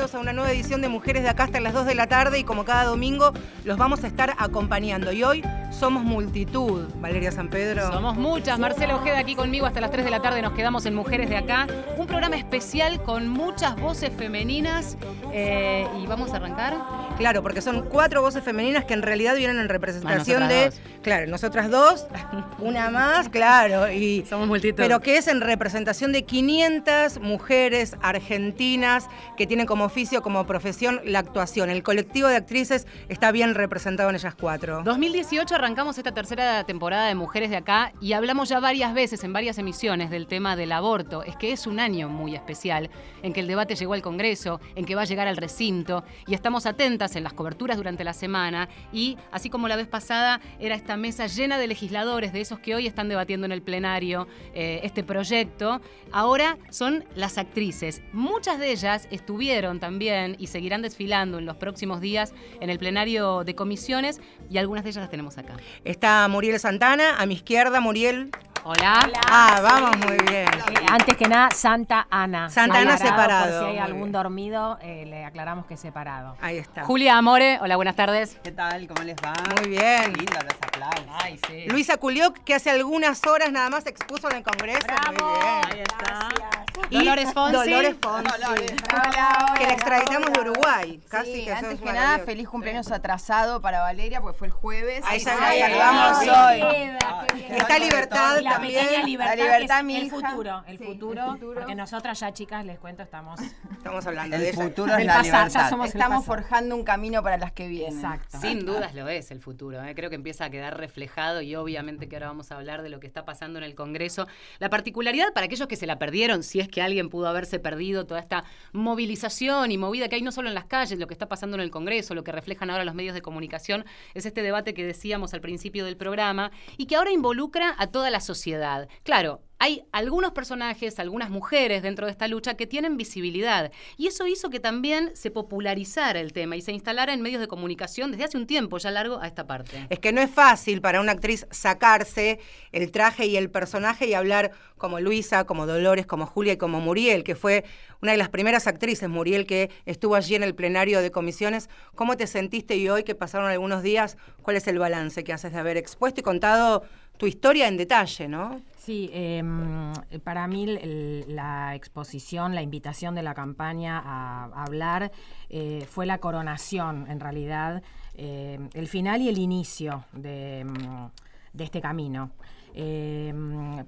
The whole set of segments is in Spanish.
a una nueva edición de Mujeres de Acá hasta las 2 de la tarde y como cada domingo los vamos a estar acompañando. Y hoy somos multitud, Valeria San Pedro. Somos muchas. Marcela Ojeda aquí conmigo hasta las 3 de la tarde. Nos quedamos en Mujeres de Acá. Un programa especial con muchas voces femeninas. Eh, y vamos a arrancar. Claro, porque son cuatro voces femeninas que en realidad vienen en representación de. Claro, nosotras dos, una más, claro. Y, Somos multitud. Pero que es en representación de 500 mujeres argentinas que tienen como oficio, como profesión, la actuación. El colectivo de actrices está bien representado en ellas cuatro. 2018 arrancamos esta tercera temporada de Mujeres de Acá y hablamos ya varias veces en varias emisiones del tema del aborto. Es que es un año muy especial en que el debate llegó al Congreso, en que va a llegar al recinto y estamos atentas en las coberturas durante la semana y así como la vez pasada era esta mesa llena de legisladores, de esos que hoy están debatiendo en el plenario eh, este proyecto, ahora son las actrices. Muchas de ellas estuvieron también y seguirán desfilando en los próximos días en el plenario de comisiones y algunas de ellas las tenemos acá. Está Muriel Santana, a mi izquierda, Muriel. Hola. Ah, vamos muy bien. Eh, antes que nada, Santa Ana. Santa Ana separado. Por si hay algún bien. dormido, eh, le aclaramos que es separado. Ahí está. Julia Amore, hola, buenas tardes. ¿Qué tal? ¿Cómo les va? Muy bien. Qué lindo los aplausos. Ay, sí. Luisa Culioc, que hace algunas horas nada más se expuso en el Congreso. Muy bien. Ahí está. Y Dolores Fonsi. Dolores Fonsi. Dolores. Hola, Que la extraditamos de Uruguay. Casi Sí, que antes es que nada, feliz cumpleaños atrasado para Valeria, porque fue el jueves. Ahí ya saludamos hoy. Está Libertad la también. pequeña libertad, La libertad, que es mi el hija. futuro, el Sí, futuro, el futuro. porque nosotras ya chicas, les cuento, estamos... Estamos hablando El de futuro es la pasado, ya libertad. somos- Estamos forjando un camino para las que vienen. Exacto. Sin dudas lo es el futuro. ¿eh? Creo que empieza a quedar reflejado y obviamente que ahora vamos a hablar de lo que está pasando en el Congreso. La particularidad para aquellos que se la perdieron, si es que alguien pudo haberse perdido toda esta movilización y movida que hay no solo en las calles, lo que está pasando en el Congreso, lo que reflejan ahora los medios de comunicación, es este debate que decíamos al principio del programa y que ahora involucra a toda la sociedad. Claro, hay algunos personajes, algunas mujeres dentro de esta lucha que tienen visibilidad. Y eso hizo que también se popularizara el tema y se instalara en medios de comunicación desde hace un tiempo ya largo a esta parte. Es que no es fácil para una actriz sacarse el traje y el personaje y hablar como Luisa, como Dolores, como Julia y como Muriel, que fue una de las primeras actrices, Muriel, que estuvo allí en el plenario de comisiones. ¿Cómo te sentiste y hoy que pasaron algunos días, cuál es el balance que haces de haber expuesto y contado tu historia en detalle, no? Sí, eh, para mí la exposición, la invitación de la campaña a, hablar eh, fue la coronación, en realidad, eh, el final y el inicio de, de este camino. Eh,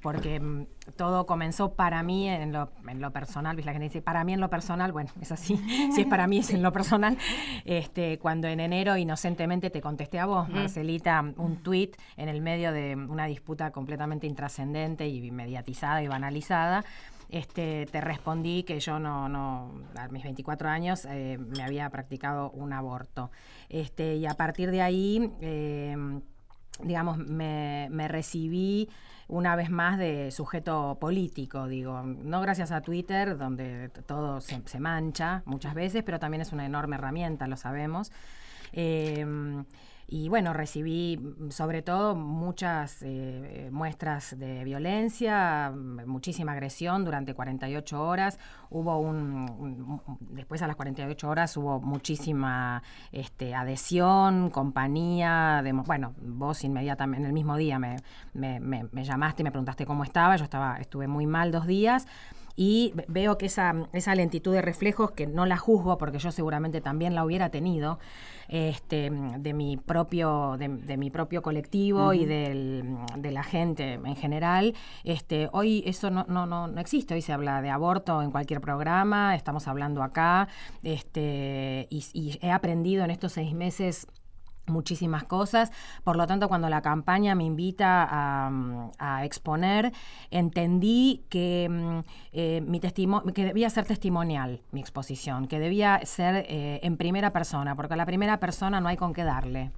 porque mm, todo comenzó para mí en lo, en lo personal, ¿ves? la gente dice, para mí en lo personal, bueno, es así, si es para mí es en lo personal, este, cuando en enero inocentemente te contesté a vos, Marcelita, un tuit en el medio de una disputa completamente intrascendente y mediatizada y banalizada, este, te respondí que yo no, no a mis 24 años eh, me había practicado un aborto. Este, y a partir de ahí, eh, digamos, me, me recibí una vez más de sujeto político, digo, no gracias a Twitter, donde todo se, mancha muchas veces, pero también es una enorme herramienta, lo sabemos. Eh, y bueno, recibí mm, sobre todo muchas eh, muestras de violencia, mm, muchísima agresión durante 48 horas. Hubo un, después a las 48 horas hubo muchísima este, adhesión, compañía. de bueno, vos inmediatamente, en el mismo día me- me- me llamaste y me preguntaste cómo estaba. Yo estaba, estuve muy mal dos días. Y ve- veo que esa, esa lentitud de reflejos, que no la juzgo porque yo seguramente también la hubiera tenido, este, de mi propio, de, de mi propio colectivo y del- de la gente en general, este, hoy eso no, no, no, no existe. Hoy se habla de aborto en cualquier programa, estamos hablando acá, este, y, y he aprendido en estos seis meses muchísimas cosas. Por lo tanto, cuando la campaña me invita a, mm, exponer, entendí que, mm, eh, mi testimo- que debía ser testimonial mi exposición, que debía ser eh, en primera persona, porque a la primera persona no hay con qué darle.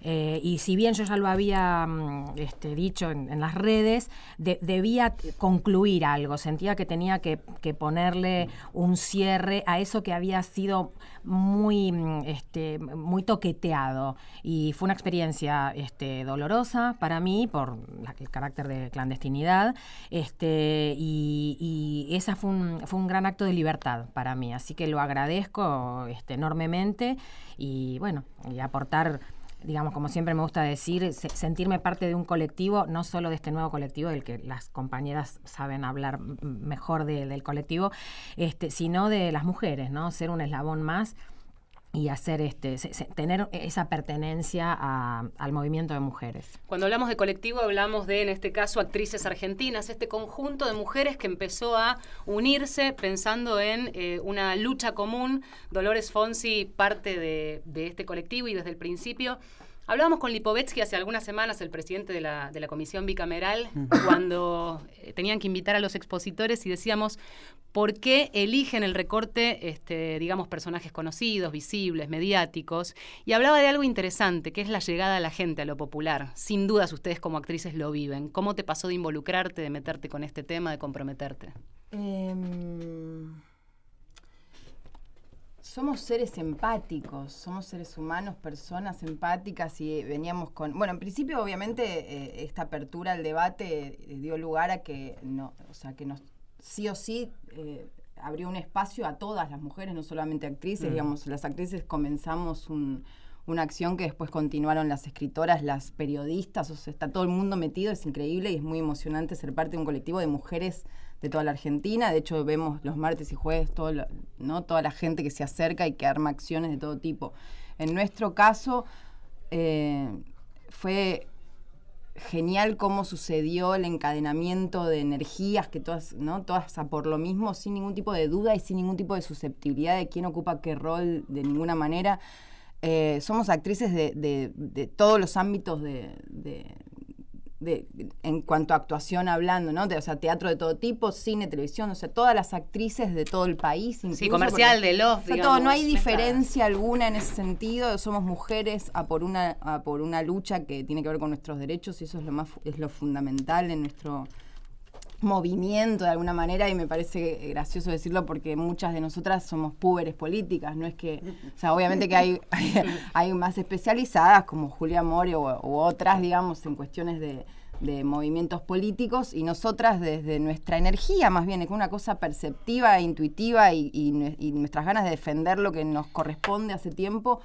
Eh, y si bien yo ya lo había mm, este, dicho en, las redes, de- debía concluir algo. Sentía que tenía que, que ponerle un cierre a eso que había sido muy, este, muy toqueteado. Y fue una experiencia este, dolorosa para mí por el carácter de clandestinidad. Este, y, esa fue un, fue un gran acto de libertad para mí. Así que lo agradezco este, enormemente y bueno, y aportar digamos, como siempre me gusta decir, se- sentirme parte de un colectivo, no solo de este nuevo colectivo, del que las compañeras saben hablar mejor de- del colectivo, este, sino de las mujeres, ¿no? Ser un eslabón más y hacer este, tener esa pertenencia a- al movimiento de mujeres. Cuando hablamos de colectivo hablamos de, en este caso, actrices argentinas, este conjunto de mujeres que empezó a unirse pensando en eh, una lucha común. Dolores Fonsi, parte de, de este colectivo y desde el principio. Hablábamos con Lipovetsky hace algunas semanas, el presidente de la, de la comisión bicameral, cuando eh, tenían que invitar a los expositores y decíamos, ¿por qué eligen el recorte, este, digamos, personajes conocidos, visibles, mediáticos? Y hablaba de algo interesante, que es la llegada a la gente, a lo popular. Sin dudas ustedes como actrices lo viven. ¿Cómo te pasó de involucrarte, de meterte con este tema, de comprometerte? Em, somos seres empáticos, somos seres humanos, personas empáticas y veníamos con... Bueno, en principio obviamente eh, esta apertura al debate eh, dio lugar a que, no, o sea, que nos sí o sí eh, abrió un espacio a todas las mujeres, no solamente actrices, digamos, las actrices comenzamos un- una acción que después continuaron las escritoras, las periodistas, o sea, está todo el mundo metido, es increíble y es muy emocionante ser parte de un colectivo de mujeres de toda la Argentina. De hecho, vemos los martes y jueves todo ¿no? toda la gente que se acerca y que arma acciones de todo tipo. En nuestro caso, eh, fue genial cómo sucedió el encadenamiento de energías que todas, ¿no? Todas a por lo mismo, sin ningún tipo de duda y sin ningún tipo de susceptibilidad de quién ocupa qué rol de ninguna manera. Eh, somos actrices de, de- de todos los ámbitos de, de- en cuanto a actuación hablando, ¿no? De, o sea, teatro de todo tipo, cine, televisión, o sea, todas las actrices de todo el país. incluso, comercial, porque- de Love, o sea, todo, no hay diferencia alguna en ese sentido. Somos mujeres a por una a por una lucha que tiene que ver con nuestros derechos y eso es lo más es lo fundamental en nuestro movimiento de alguna manera y me parece gracioso decirlo porque muchas de nosotras somos púberes políticas, no es que, o sea, obviamente que hay, hay, hay más especializadas como Julia More u, u otras, digamos, en cuestiones de, de movimientos políticos y nosotras desde nuestra energía, más bien, es una cosa perceptiva, e intuitiva y, y nuestras ganas de defender lo que nos corresponde hace tiempo,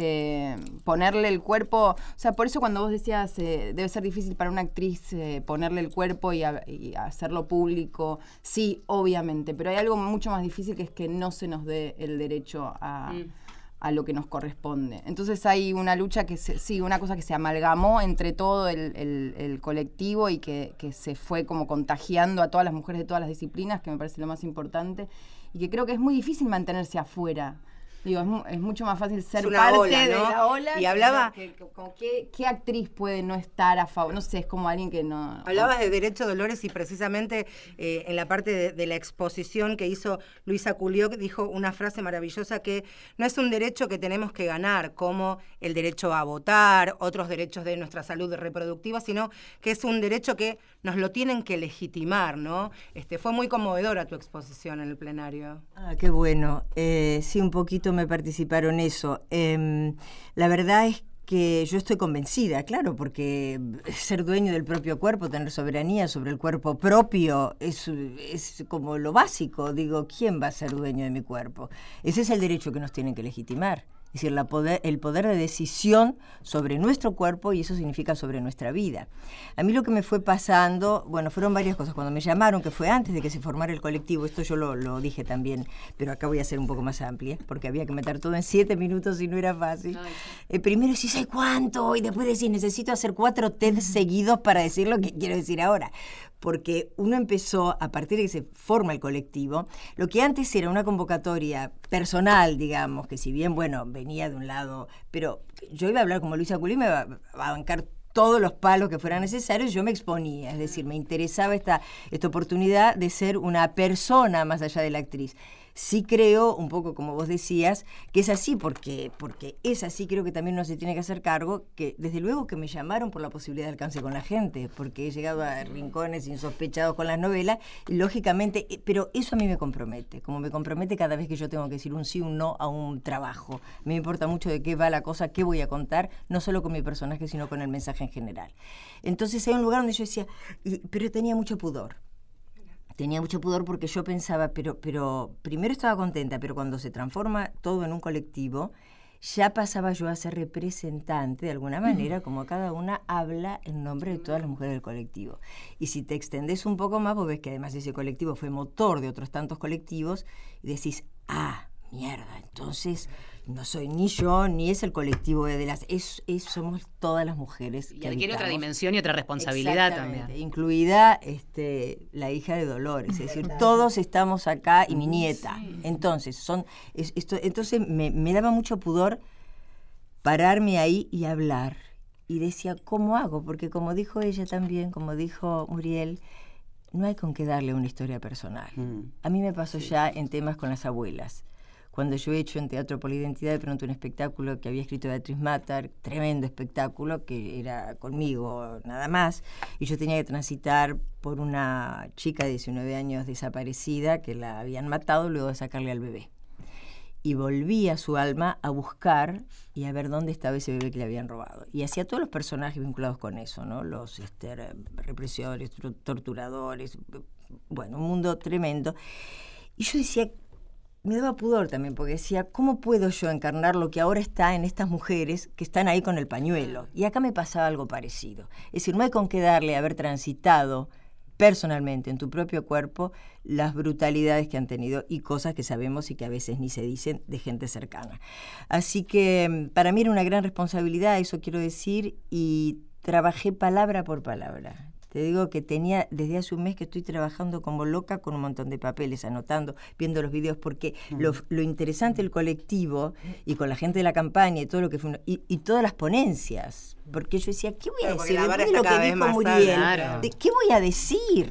eh, ponerle el cuerpo, o sea, por eso cuando vos decías, eh, debe ser difícil para una actriz eh, ponerle el cuerpo y, a- y hacerlo público, sí, obviamente, pero hay algo mucho más difícil que es que no se nos dé el derecho a, Mm. a lo que nos corresponde. Entonces hay una lucha que, se, sí, una cosa que se amalgamó entre todo el, el- el colectivo y que, que se fue como contagiando a todas las mujeres de todas las disciplinas, que me parece lo más importante, y que creo que es muy difícil mantenerse afuera. Digo, es, mu- es mucho más fácil ser parte ola, de ¿no? la ola. Y hablaba- que- que- como ¿qué, qué actriz puede no estar a favor? No sé, es como alguien que no... Hablabas de Derecho Dolores y precisamente eh, en la parte de, de la exposición que hizo Luisa Culioc dijo una frase maravillosa que no es un derecho que tenemos que ganar como el derecho a votar, otros derechos de nuestra salud reproductiva, sino que es un derecho que nos lo tienen que legitimar, ¿no? Este, fue muy conmovedora tu exposición en el plenario. Ah, qué bueno. Eh, sí, un poquito me participaron eso. Em, la verdad es que yo estoy convencida, claro, porque ser dueño del propio cuerpo, tener soberanía sobre el cuerpo propio, es, es como lo básico. Digo, ¿quién va a ser dueño de mi cuerpo? Ese es el derecho que nos tienen que legitimar. Es decir, la poder, el poder de decisión sobre nuestro cuerpo y eso significa sobre nuestra vida. A mí lo que me fue pasando, bueno, fueron varias cosas. Cuando me llamaron, que fue antes de que se formara el colectivo, esto yo lo, lo dije también, pero acá voy a ser un poco más amplia, porque había que meter todo en siete minutos y no era fácil. Ay, Eh, primero decís, ¿ay cuánto? Y después decís, necesito hacer cuatro TED seguidos para decir lo que quiero decir ahora. Porque uno empezó, a partir de que se forma el colectivo, lo que antes era una convocatoria personal, digamos, que si bien, bueno, venía de un lado, pero yo iba a hablar como Luisa Culí, me va a bancar todos los palos que fueran necesarios, yo me exponía, es decir, me interesaba esta, esta oportunidad de ser una persona más allá de la actriz. Sí creo, un poco como vos decías, que es así, porque, porque es así, creo que también uno se tiene que hacer cargo, que desde luego que me llamaron por la posibilidad de alcance con la gente, porque he llegado a rincones insospechados con las novelas, lógicamente, eh, pero eso a mí me compromete, como me compromete cada vez que yo tengo que decir un sí, un no a un trabajo. Me importa mucho de qué va la cosa, qué voy a contar, no solo con mi personaje, sino con el mensaje en general. Entonces hay un lugar donde yo decía, y- pero tenía mucho pudor tenía mucho pudor porque yo pensaba, pero, pero primero estaba contenta, pero cuando se transforma todo en un colectivo, ya pasaba yo a ser representante de alguna manera, como cada una habla en nombre de todas las mujeres del colectivo. Y si te extendés un poco más, vos ves que además ese colectivo fue motor de otros tantos colectivos, y decís, ah, mierda, entonces no soy ni yo, ni es el colectivo de las... Es, es- somos todas las mujeres. Y que adquiere otra dimensión y otra responsabilidad también. Incluida este, la hija de Dolores. Es decir, todos estamos acá y mi nieta. Entonces, son, es- esto, entonces me, me daba mucho pudor pararme ahí y hablar. Y decía, ¿cómo hago? Porque como dijo ella también, como dijo Muriel, no hay con qué darle una historia personal. Mm. A mí me pasó ya en temas con las abuelas. Cuando yo he hecho en Teatro Polidentidad de pronto un espectáculo que había escrito Beatriz Matar, tremendo espectáculo, que era conmigo nada más, y yo tenía que transitar por una chica de 19 años desaparecida que la habían matado luego de sacarle al bebé. Y volví a su alma a buscar y a ver dónde estaba ese bebé que le habían robado. Y hacía todos los personajes vinculados con eso, ¿no? Los este, represores, torturadores, bueno, un mundo tremendo. Y yo decía, me daba pudor también, porque decía, ¿cómo puedo yo encarnar lo que ahora está en estas mujeres que están ahí con el pañuelo? Y acá me pasaba algo parecido. Es decir, no hay con qué darle haber transitado personalmente en tu propio cuerpo las brutalidades que han tenido y cosas que sabemos y que a veces ni se dicen de gente cercana. Así que mm, para mí era una gran responsabilidad, eso quiero decir, y trabajé palabra por palabra. Te digo que tenía desde hace un mes que estoy trabajando como loca con un montón de papeles, anotando, viendo los videos, porque lo, lo interesante del colectivo y con la gente de la campaña y todo lo que fue, y, y todas las ponencias, porque yo decía, ¿qué voy a decir? la vara está lo cada que vez dijo más Muriel, alta. ¿de qué voy a decir?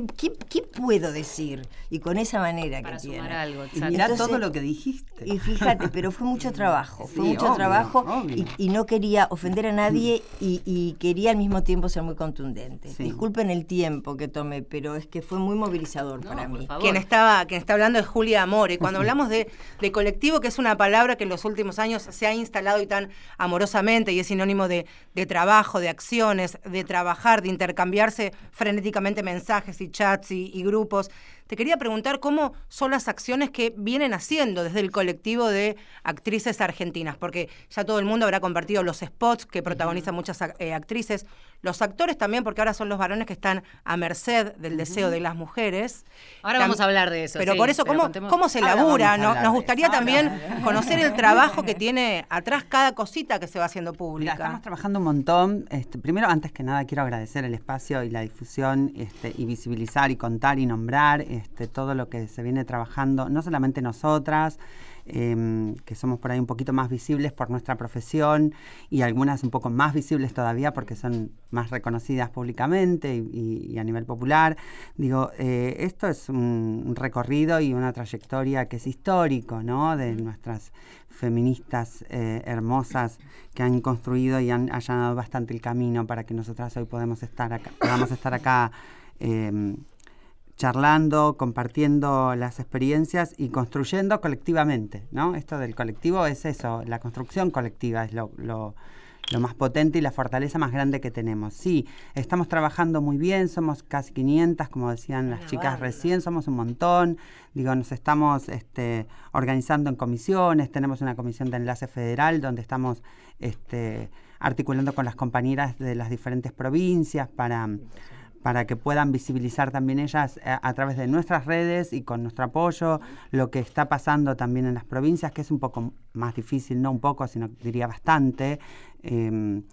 ¿Qué, qué, qué puedo decir? Y con esa manera Para que sumar tiene. algo, Y Entonces- todo lo que dijiste. Y fíjate, pero fue mucho trabajo, fue Sí, mucho obvio, trabajo obvio. y, y no quería ofender a nadie y, y quería al mismo tiempo ser muy contundente. Sí. Disculpen el tiempo que tomé, pero es que fue muy movilizador No, para mí. Quien estaba, quien está hablando es Julia Amore. Cuando hablamos de, de colectivo, que es una palabra que en los últimos años se ha instalado y tan amorosamente y es sinónimo de, de trabajo, de acciones, de trabajar, de intercambiarse frenéticamente mensajes y chats y, grupos. Te quería preguntar cómo son las acciones que vienen haciendo desde el colectivo de actrices argentinas, porque ya todo el mundo habrá compartido los spots que protagonizan muchas eh, actrices, los actores también, porque ahora son los varones que están a merced del deseo de las mujeres. Ahora Tam- vamos a hablar de eso. Pero sí, por eso, pero ¿cómo, contemos- ¿cómo se Ahora labura? No- Nos gustaría también conocer el trabajo que tiene atrás cada cosita que se va haciendo Mira, pública. estamos trabajando un montón. Este, primero, antes que nada, quiero agradecer el espacio y la difusión este, y visibilizar y contar y nombrar este, todo lo que se viene trabajando, no solamente nosotras, em, que somos por ahí un poquito más visibles por nuestra profesión y algunas un poco más visibles todavía porque son más reconocidas públicamente y, y- y a nivel popular. Digo, eh, esto es un, un recorrido y una trayectoria que es histórico, ¿no? De nuestras feministas eh, hermosas que han construido y han allanado bastante el camino para que nosotras hoy podemos estar acá, podamos estar acá em, charlando, compartiendo las experiencias y construyendo colectivamente, ¿no? Esto del colectivo es eso, la construcción colectiva es lo, lo- lo más potente y la fortaleza más grande que tenemos. Sí, estamos trabajando muy bien, somos casi 500, como decían las chicas recién, somos un montón, digo, nos estamos este, organizando en comisiones, tenemos una comisión de enlace federal donde estamos este, articulando con las compañeras de las diferentes provincias para para que puedan visibilizar también ellas eh, a, través de nuestras redes y con nuestro apoyo lo que está pasando también en las provincias, que es un poco más difícil, no un poco, sino diría bastante, em,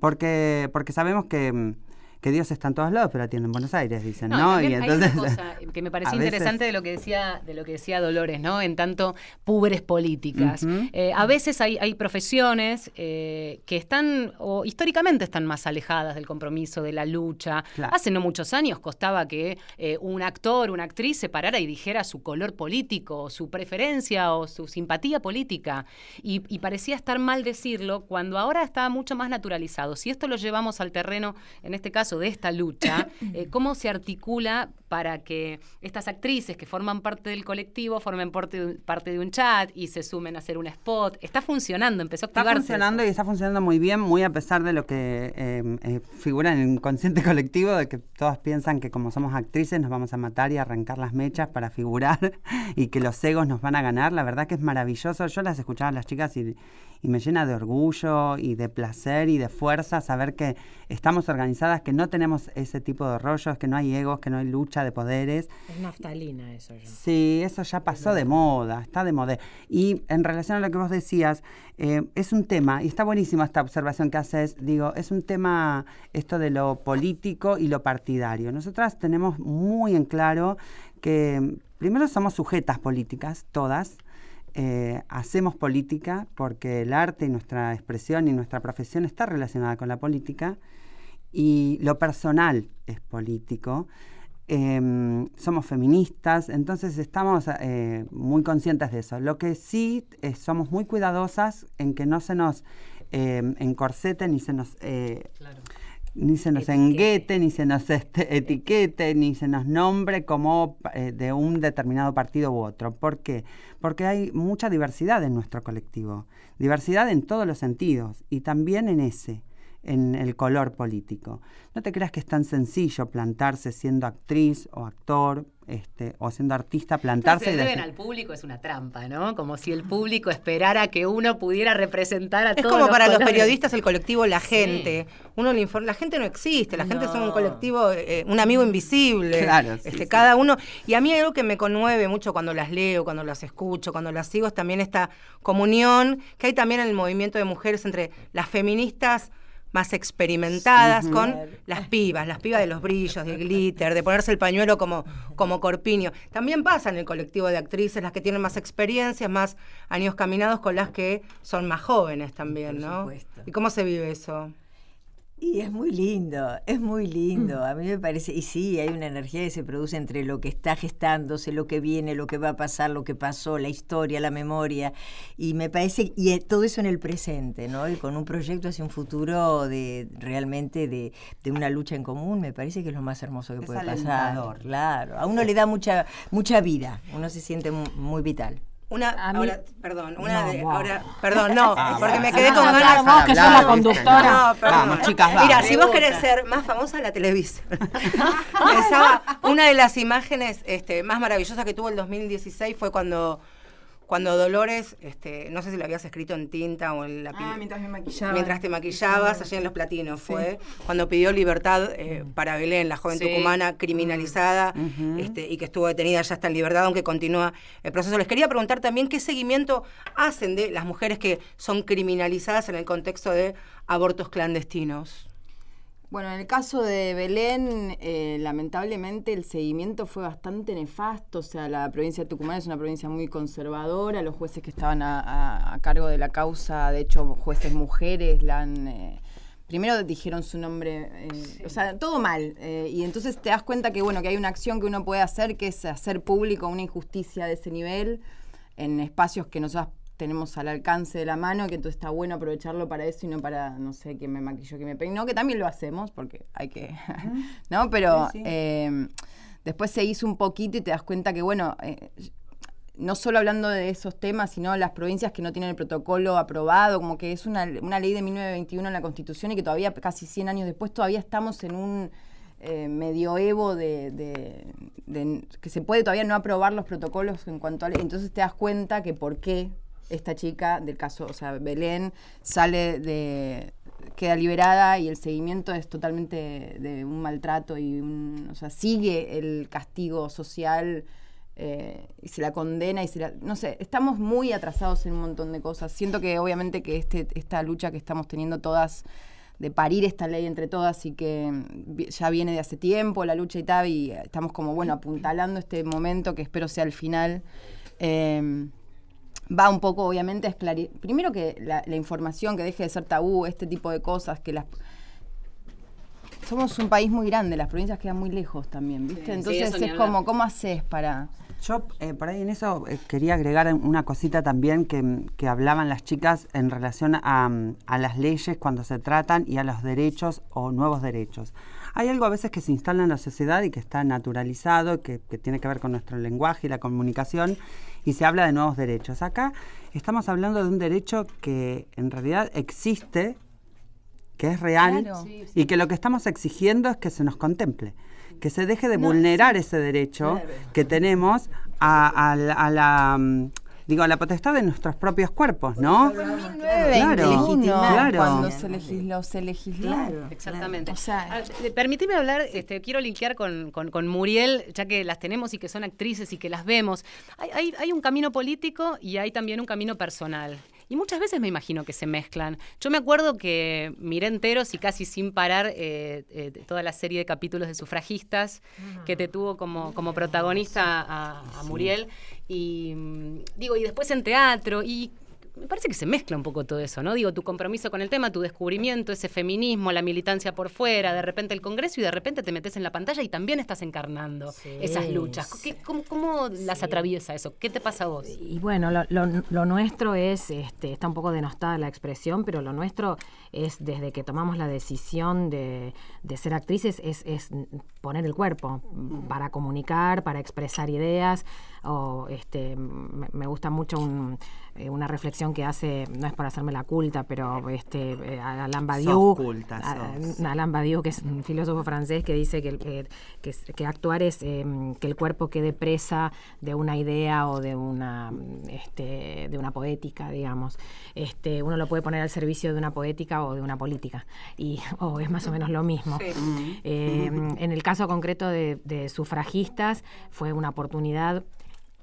porque, porque sabemos que, em, que Dios está en todos lados, pero atiende en Buenos Aires, dicen, No, ¿no? y Y también hay entonces una cosa que me pareció veces- interesante de lo que decía de lo que decía Dolores, ¿no? En tanto púberes políticas. Eh, a veces hay, hay profesiones eh, que están o históricamente están más alejadas del compromiso, de la lucha. Claro. Hace no muchos años costaba que eh, un actor, una actriz se parara y dijera su color político, o su preferencia o su simpatía política. Y, y parecía estar mal decirlo cuando ahora está mucho más naturalizado. Si esto lo llevamos al terreno, en este caso, de esta lucha, eh, ¿cómo se articula para que estas actrices que forman parte del colectivo formen parte de, un- parte de un chat y se sumen a hacer un spot? Está funcionando, empezó a Está activarse. funcionando y está funcionando muy bien, muy a pesar de lo que eh, eh, figura en el inconsciente colectivo, de que todas piensan que como somos actrices nos vamos a matar y arrancar las mechas para figurar y que los egos nos van a ganar. La verdad que es maravilloso. Yo las escuchaba a las chicas y, y me llena de orgullo y de placer y de fuerza saber que estamos organizadas, que no tenemos ese tipo de rollos, que no hay egos, que no hay lucha de poderes. Es naftalina eso ya. Sí, eso ya pasó de moda, está de moda. Y en relación a lo que vos decías, eh, es un tema, y está buenísima esta observación que haces, digo, es un tema esto de lo político y lo partidario. Nosotras tenemos muy en claro que mm, primero somos sujetas políticas, todas. eh, hacemos política porque el arte y nuestra expresión y nuestra profesión está relacionada con la política y lo personal es político. Em, somos feministas, entonces estamos eh, muy conscientes de eso. Lo que sí eh, somos muy cuidadosas en que no se nos em, encorsete ni se nos eh, ni se nos Etiquete. enguete, ni se nos este, etiquete, ni se nos nombre como eh, de un determinado partido u otro. ¿Por qué? Porque hay mucha diversidad en nuestro colectivo, diversidad en todos los sentidos y también en ese, en el color político. No te creas que es tan sencillo plantarse siendo actriz o actor, este, o siendo artista, plantarse se y deben al público es una trampa, ¿no? Como si el público esperara que uno pudiera representar a Es todos como para los periodistas el colectivo La Sí. Gente. Uno le informa, la gente no existe, la gente es un colectivo, eh, un amigo invisible. Claro, este, sí. Cada uno. Y a mí algo que me conmueve mucho cuando las leo, cuando las escucho, cuando las sigo, es también esta comunión que hay también en el movimiento de mujeres entre las feministas más experimentadas con las pibas, las pibas de los brillos, del glitter, de ponerse el pañuelo como, como corpiño. También pasa en el colectivo de actrices, las que tienen más experiencias, más años caminados con las que son más jóvenes también, Por ¿no? supuesto. ¿Y cómo se vive eso? Y es muy lindo, es muy lindo. A mí me parece, y sí, hay una energía que se produce entre lo que está gestándose, lo que viene, lo que va a pasar, lo que pasó, la historia, la memoria. Y me parece, y eh, todo eso en el presente, ¿no? Y con un proyecto hacia un futuro de realmente de, de una lucha en común, me parece que es lo más hermoso que Es puede pasar. Claro, a uno le da mucha, mucha vida, uno se siente mu- muy vital. Una, mí- ahora, perdón, una No, de, vos. ahora, perdón, no, Ah, porque me quedé con ganas. vos que sos la conductora. No, perdón. Vamos, chicas, vamos. Mira, si vos querés ser más famosa, la televisión. Pensaba, una de las imágenes este, más maravillosas que tuvo el 2016 fue cuando, cuando Dolores, este, no sé si lo habías escrito en tinta o en la Ah, mientras me maquillaba. Mientras te maquillabas allí en los platinos, fue cuando pidió libertad eh, para Belén, la joven Sí. tucumana criminalizada Ujú. este, y que estuvo detenida, ya está en libertad, aunque continúa el proceso. Les quería preguntar también qué seguimiento hacen de las mujeres que son criminalizadas en el contexto de abortos clandestinos. Bueno, en el caso de Belén, eh, lamentablemente el seguimiento fue bastante nefasto. O sea, la provincia de Tucumán es una provincia muy conservadora. Los jueces que estaban a, a- a cargo de la causa, de hecho, jueces mujeres, la han. eh, primero dijeron su nombre, eh, o sea, todo mal. eh, y entonces te das cuenta que, bueno, que hay una acción que uno puede hacer, que es hacer público una injusticia de ese nivel en espacios que nosotros tenemos al alcance de la mano, que entonces está bueno aprovecharlo para eso y no para, no sé, que me maquilló, que me peinó, que también lo hacemos, porque hay que, ¿no? Pero Sí, sí. eh, después se hizo un poquito y te das cuenta que, bueno, eh, no solo hablando de esos temas, sino las provincias que no tienen el protocolo aprobado, como que es una, una ley de 1921 en la Constitución y que todavía, casi 100 años después, todavía estamos en un eh, medioevo de, de- de- que se puede todavía no aprobar los protocolos en cuanto a... Entonces te das cuenta que por qué esta chica del caso, o sea, Belén, sale de queda liberada y el seguimiento es totalmente de un maltrato y un, o sea, sigue el castigo social eh, y se la condena y se la, no sé, estamos muy atrasados en un montón de cosas. Siento que obviamente que este, esta lucha que estamos teniendo todas de parir esta ley entre todas y que ya viene de hace tiempo la lucha y tal, y estamos como, bueno, apuntalando este momento que espero sea el final. Eh, va un poco, obviamente, a esclarecer. Primero que la, la, información, que deje de ser tabú, este tipo de cosas, que las. Somos un país muy grande, las provincias quedan muy lejos también, ¿viste? Sí, Entonces sí, es como, ¿cómo haces para.? Yo eh, por ahí en eso eh, quería agregar una cosita también que, que hablaban las chicas en relación a, a, las leyes cuando se tratan y a los derechos o nuevos derechos. Hay algo a veces que se instala en la sociedad y que está naturalizado, que, que tiene que ver con nuestro lenguaje y la comunicación, y se habla de nuevos derechos. Acá estamos hablando de un derecho que en realidad existe, que es real, Claro. y que lo que estamos exigiendo es que se nos contemple que se deje de vulnerar ese derecho que tenemos a, a la- a la mm, digo la potestad de nuestros propios cuerpos, ¿no? Fue en Claro, 1921 claro. cuando se legisló. Se legisló. Claro. Exactamente. O sea- Ah, permitime hablar, este, quiero linkear con, con- con Muriel, ya que las tenemos y que son actrices y que las vemos. Hay, hay- hay un camino político y hay también un camino personal. Y muchas veces me imagino que se mezclan. Yo me acuerdo que miré enteros y casi sin parar eh, eh, toda la serie de capítulos de sufragistas que te tuvo como, como protagonista a, a Muriel. Y mm, digo, y después en teatro. Y me parece que se mezcla un poco todo eso, ¿no? Digo, tu compromiso con el tema, tu descubrimiento, ese feminismo, la militancia por fuera, de repente el Congreso y de repente te metes en la pantalla y también estás encarnando Sí, esas luchas. sí. ¿Qué- ¿Cómo, las atraviesa eso? ¿Qué te pasa a vos? Y bueno, lo, lo- lo nuestro es, este, está un poco denostada la expresión, pero lo nuestro es desde que tomamos la decisión de, de ser actrices, es, es poner el cuerpo para comunicar, para expresar ideas. O, este, me, me gusta mucho un, eh, una reflexión que hace, no es por hacerme la culta, pero este, eh, Alain Badiou, Sos culta, a- sos. Alain Badiou, que es un filósofo francés, que dice que, eh, que, actuar es eh, que el cuerpo quede presa de una idea o de una, este, de una poética, digamos. Este, uno lo puede poner al servicio de una poética o de una política, y, o es más o menos lo mismo. Eh, en el caso concreto de, de sufragistas, fue una oportunidad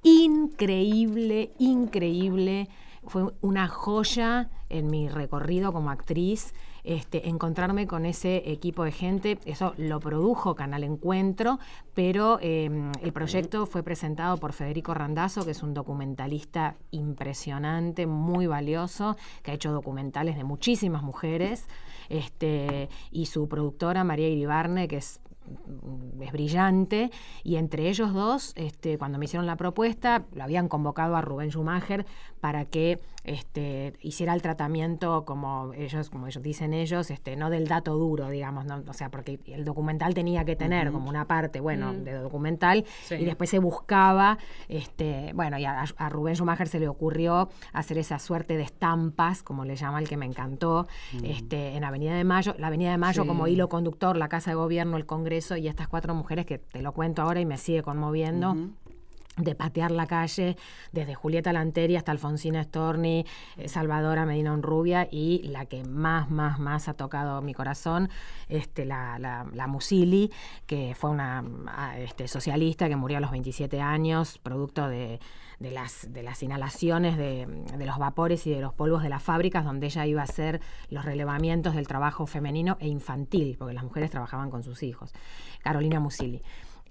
increíble, increíble. Fue una joya en mi recorrido como actriz. Este, encontrarme con ese equipo de gente, eso lo produjo Canal Encuentro, pero eh, el proyecto fue presentado por Federico Randazzo, que es un documentalista impresionante, muy valioso, que ha hecho documentales de muchísimas mujeres, este, y su productora María Iribarne, que es es brillante. Y entre ellos dos, este, cuando me hicieron la propuesta, lo habían convocado a Rubén Schumacher para que este, hiciera el tratamiento como ellos, como ellos dicen ellos, este, no del dato duro, digamos, ¿no? o sea, porque el documental tenía que tener como una parte, bueno, de documental Sí. y después se buscaba, este, bueno, y a, a Rubén Schumacher se le ocurrió hacer esa suerte de estampas, como le llama el que me encantó, este, en Avenida de Mayo, la Avenida de Mayo Sí. como hilo conductor, la Casa de Gobierno, el Congreso y estas cuatro mujeres que te lo cuento ahora y me sigue conmoviendo. De patear la calle, desde Julieta Lanteri hasta Alfonsina Storni, eh, Salvadora Medina Onrubia y la que más, más, más ha tocado mi corazón, este, la, la, la Musili, que fue una ah, este, socialista que murió a los 27 años, producto de, de las, de las inhalaciones de, de los vapores y de los polvos de las fábricas, donde ella iba a hacer los relevamientos del trabajo femenino e infantil, porque las mujeres trabajaban con sus hijos. Carolina Musili.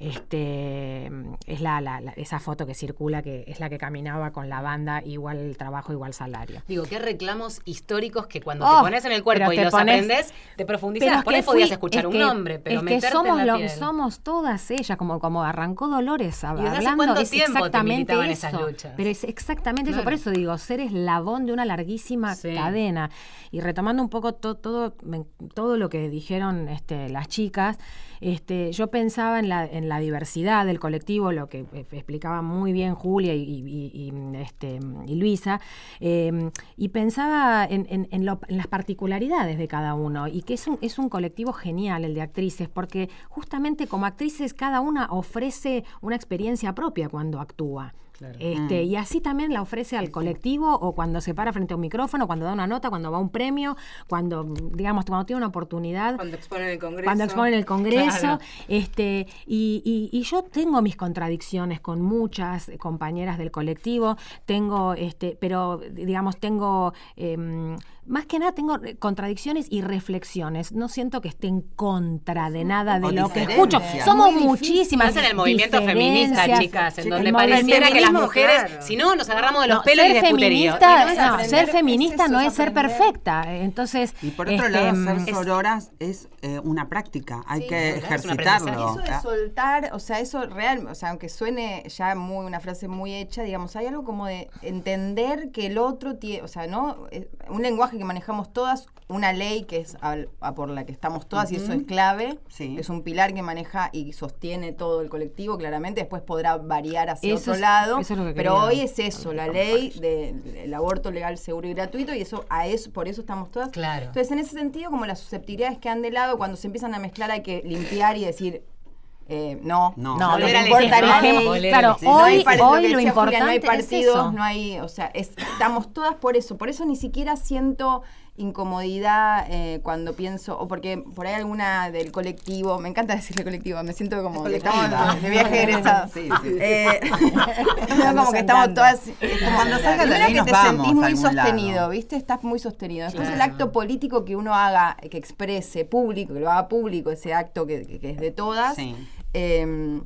Este, es la, la- la- esa foto que circula, que es la que caminaba con la banda, igual trabajo, igual salario. Digo, qué reclamos históricos que cuando Oh, te pones en el cuerpo y te los pones- aprendes, te profundizas. Pero Por ahí podías escuchar es un que- nombre, pero es que somos, en la lo- somos todas ellas, como, como arrancó Dolores hab- ¿Y desde hace hablando, cuánto es tiempo te exactamente militaban eso. esas luchas? Pero es exactamente eso, por eso digo, ser eslabón de una larguísima Sí. cadena. Y retomando un poco to- todo, me- todo lo que dijeron este, las chicas, este, yo pensaba en la, diversidad del colectivo, lo que eh, explicaba muy bien Julia y, este, Luisa, eh, y pensaba en, en- en lo- en las particularidades de cada uno, y que es un, es un colectivo genial el de actrices, porque justamente como actrices cada una ofrece una experiencia propia cuando actúa. Claro. Este, Y así también la ofrece al colectivo o cuando se para frente a un micrófono, cuando da una nota, cuando va a un premio, cuando, digamos, cuando tiene una oportunidad Cuando exponen el Congreso. cuando exponen el Congreso. Claro. este, y, y- y yo tengo mis contradicciones con muchas compañeras del colectivo, tengo, este, pero digamos, tengo em, más que nada tengo contradicciones y reflexiones. No siento que esté en contra de nada de O lo que escucho. Somos Muy muchísimas. Más en el movimiento feminista, chicas, en donde pareciera que las mujeres, claro. si no, nos agarramos de los No, pelos y ser de puterío. feminista, Y no es no, ser feminista es eso, no es es ser perfecta. Entonces, Y por otro este, lado, ser sororas es eh, una práctica, hay Sí, que es ejercitarlo. Eso de Ah, soltar, o sea, eso real, o sea, aunque suene ya muy una frase muy hecha, digamos, hay algo como de entender que el otro tiene, o sea, ¿no? Eh, Un lenguaje que manejamos todas, una ley que es a por la que estamos todas y eso es clave, Sí. es un pilar que maneja y sostiene todo el colectivo, claramente, después podrá variar hacia Eso otro es- lado, eso es lo que pero hoy es eso, la ley del aborto legal, seguro y gratuito y eso a eso por eso estamos todas. Claro. Entonces, en ese sentido, como las susceptibilidades quedan de lado, cuando se empiezan a mezclar hay que limpiar y decir, eh, no, No. No, no importa ¿no? ley. Claro. No hoy, hoy lo Julia, importante no hay es partidos, eso. no hay, o sea, es- estamos todas por eso, por eso ni siquiera siento incomodidad eh, cuando pienso, o porque por ahí alguna del colectivo, me encanta decirle colectivo, me siento como que estamos de viaje egresado. Sí, sí. Eh, no, como que estamos todas. es como Cuando salga la primero ley que nos te vamos sentís muy lado. sostenido, ¿viste? Estás muy sostenido. Después el Claro. acto político que uno haga, que exprese público, que lo haga público, ese acto que, que- que es de todas. Sí. Eh,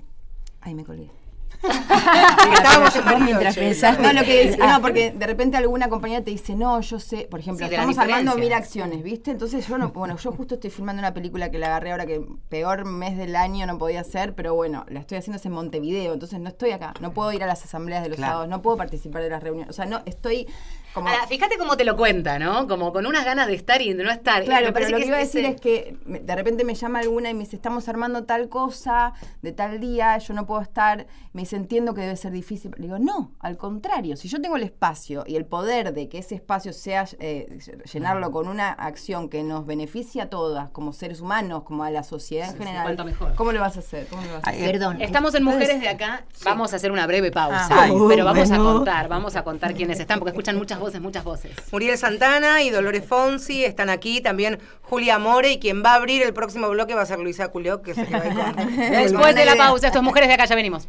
ay, me colgué. Estábamos en mientras pensás- No, lo que dice- no, porque de repente alguna compañera te dice, no, yo sé, por ejemplo, Sí, estamos armando mil acciones, ¿viste? Entonces yo no, bueno, yo justo estoy filmando una película que la agarré ahora que peor mes del año no podía hacer, pero bueno, la estoy haciendo en Montevideo, entonces no estoy acá, no puedo ir a las asambleas de los Claro. sábados, no puedo participar de las reuniones, o sea, no, estoy como... Ahora, fíjate cómo te lo cuenta, ¿no? Como con unas ganas de estar y de no estar. Claro, Me pero lo que, iba a decir ese- es que de repente me llama alguna y me dice, estamos armando tal cosa de tal día, yo no puedo estar, me dice, entiendo que debe ser difícil. Le digo, no, al contrario, si yo tengo el espacio y el poder de que ese espacio sea eh, llenarlo con una acción que nos beneficie a todas, como seres humanos, como a la sociedad en general, cuanto mejor. ¿cómo lo vas a hacer? ¿Cómo lo vas a Ay, hacer? Perdón. Estamos en Mujeres de Acá. Vamos a hacer una breve pausa. Ah. Ay, pero vamos a contar, vamos a contar quiénes están, porque escuchan muchas voces, muchas voces. Muriel Santana y Dolores Fonsi están aquí, también Julia More y quien va a abrir el próximo bloque va a ser Luisa Culioc, que se queda ahí con... Después de la pausa, esto es Mujeres de Acá, ya venimos.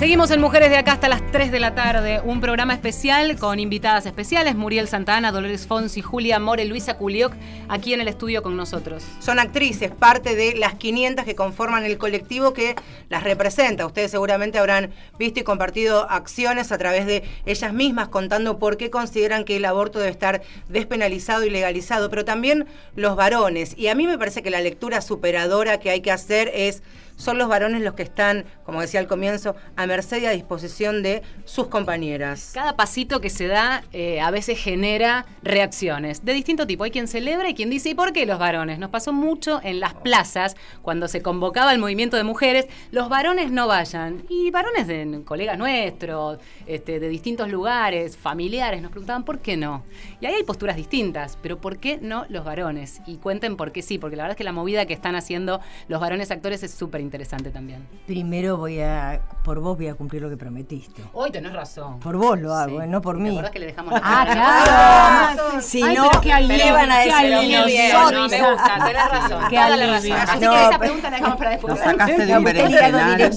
Seguimos en Mujeres de Acá hasta las 3 de la tarde. Un programa especial con invitadas especiales: Muriel Santana, Dolores Fonsi, Julia More, Luisa Culioc, aquí en el estudio con nosotros. Son actrices, parte de las 500 que conforman el colectivo que las representa. Ustedes seguramente habrán visto y compartido acciones a través de ellas mismas contando por qué consideran que el aborto debe estar despenalizado y legalizado, pero también los varones. Y a mí me parece que la lectura superadora que hay que hacer es son los varones los que están, como decía al comienzo, a merced y a disposición de sus compañeras. Cada pasito que se da eh, a veces genera reacciones de distinto tipo. Hay quien celebra y quien dice, ¿y por qué los varones? Nos pasó mucho en las plazas cuando se convocaba el movimiento de mujeres, los varones no vayan. Y varones de colegas nuestros, este, de distintos lugares, familiares, nos preguntaban, ¿por qué no? Y ahí hay posturas distintas, pero ¿por qué no los varones? Y cuenten por qué sí, porque la verdad es que la movida que están haciendo los varones actores es súper interesante también. Primero voy a, por vos voy a cumplir lo que prometiste. Hoy tenés razón. Por vos lo hago, Sí. eh, no por ¿Te mí. acordás que le dejamos la Ah, claro. Si Ay, no, le van a decir bien, nosotros. no, me gusta, tenés razón. Qué toda la razón. Así No, que esa pregunta la dejamos para después. Nos sacaste de un berenjenal.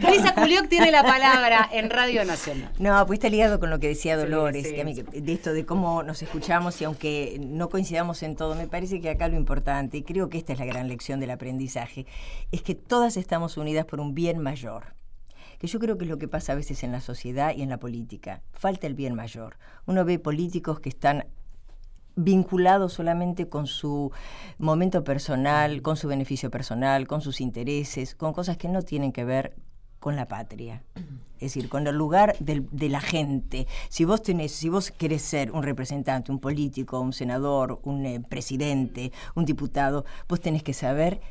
Luisa Culioc tiene la palabra en Radio Nacional. No, pues está ligado con lo que decía Dolores, sí, que de esto de cómo nos escuchamos y aunque no coincidamos en todo, me parece que acá lo importante, y creo que esta es la gran lección del aprendizaje, es que todas estamos unidas por un bien mayor. Que yo creo que es lo que pasa a veces en la sociedad y en la política. Falta el bien mayor. Uno ve políticos que están vinculados solamente con su momento personal, con su beneficio personal, con sus intereses, con cosas que no tienen que ver con la patria. Es decir, con el lugar del- de la gente. Si vos tenés, si vos querés ser un representante, un político, un senador, un eh, presidente, un diputado, vos tenés que saber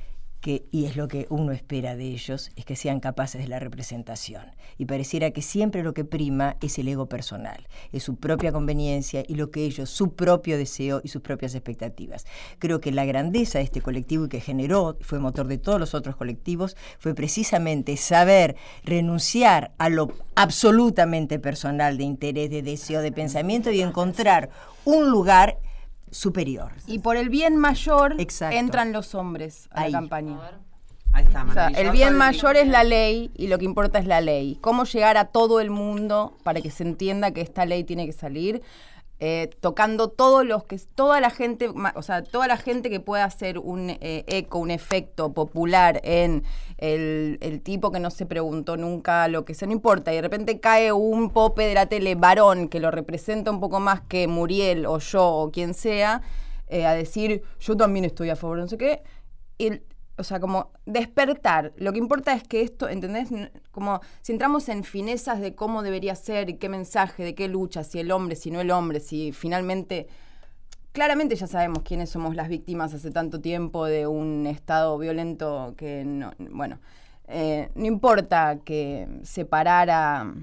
que, y es lo que uno espera de ellos, es que sean capaces de la representación. Y pareciera que siempre lo que prima es el ego personal, es su propia conveniencia y lo que ellos, su propio deseo y sus propias expectativas. Creo que la grandeza de este colectivo y que generó, fue motor de todos los otros colectivos, fue precisamente saber renunciar a lo absolutamente personal de interés, de deseo, de pensamiento y encontrar un lugar superior. Y por el bien mayor Exacto. entran los hombres a Ahí. la campaña. Ahí está, O sea, el bien mayor es la ley y lo que importa es la ley. ¿Cómo llegar a todo el mundo para que se entienda que esta ley tiene que salir? Eh, tocando todos los que toda la gente o sea toda la gente que pueda hacer un eh, eco un efecto popular en el, tipo que no se preguntó nunca lo que sea no importa. Y de repente cae un pope de la tele varón que lo representa un poco más que Muriel o yo o quien sea eh, a decir yo también estoy a favor no sé qué o sea, como despertar. Lo que importa es que esto, ¿entendés? Como si entramos en finezas de cómo debería ser, qué mensaje, de qué lucha, si el hombre, si no el hombre, si finalmente... Claramente ya sabemos quiénes somos las víctimas hace tanto tiempo de un estado violento que no, bueno, eh, no importa que separara...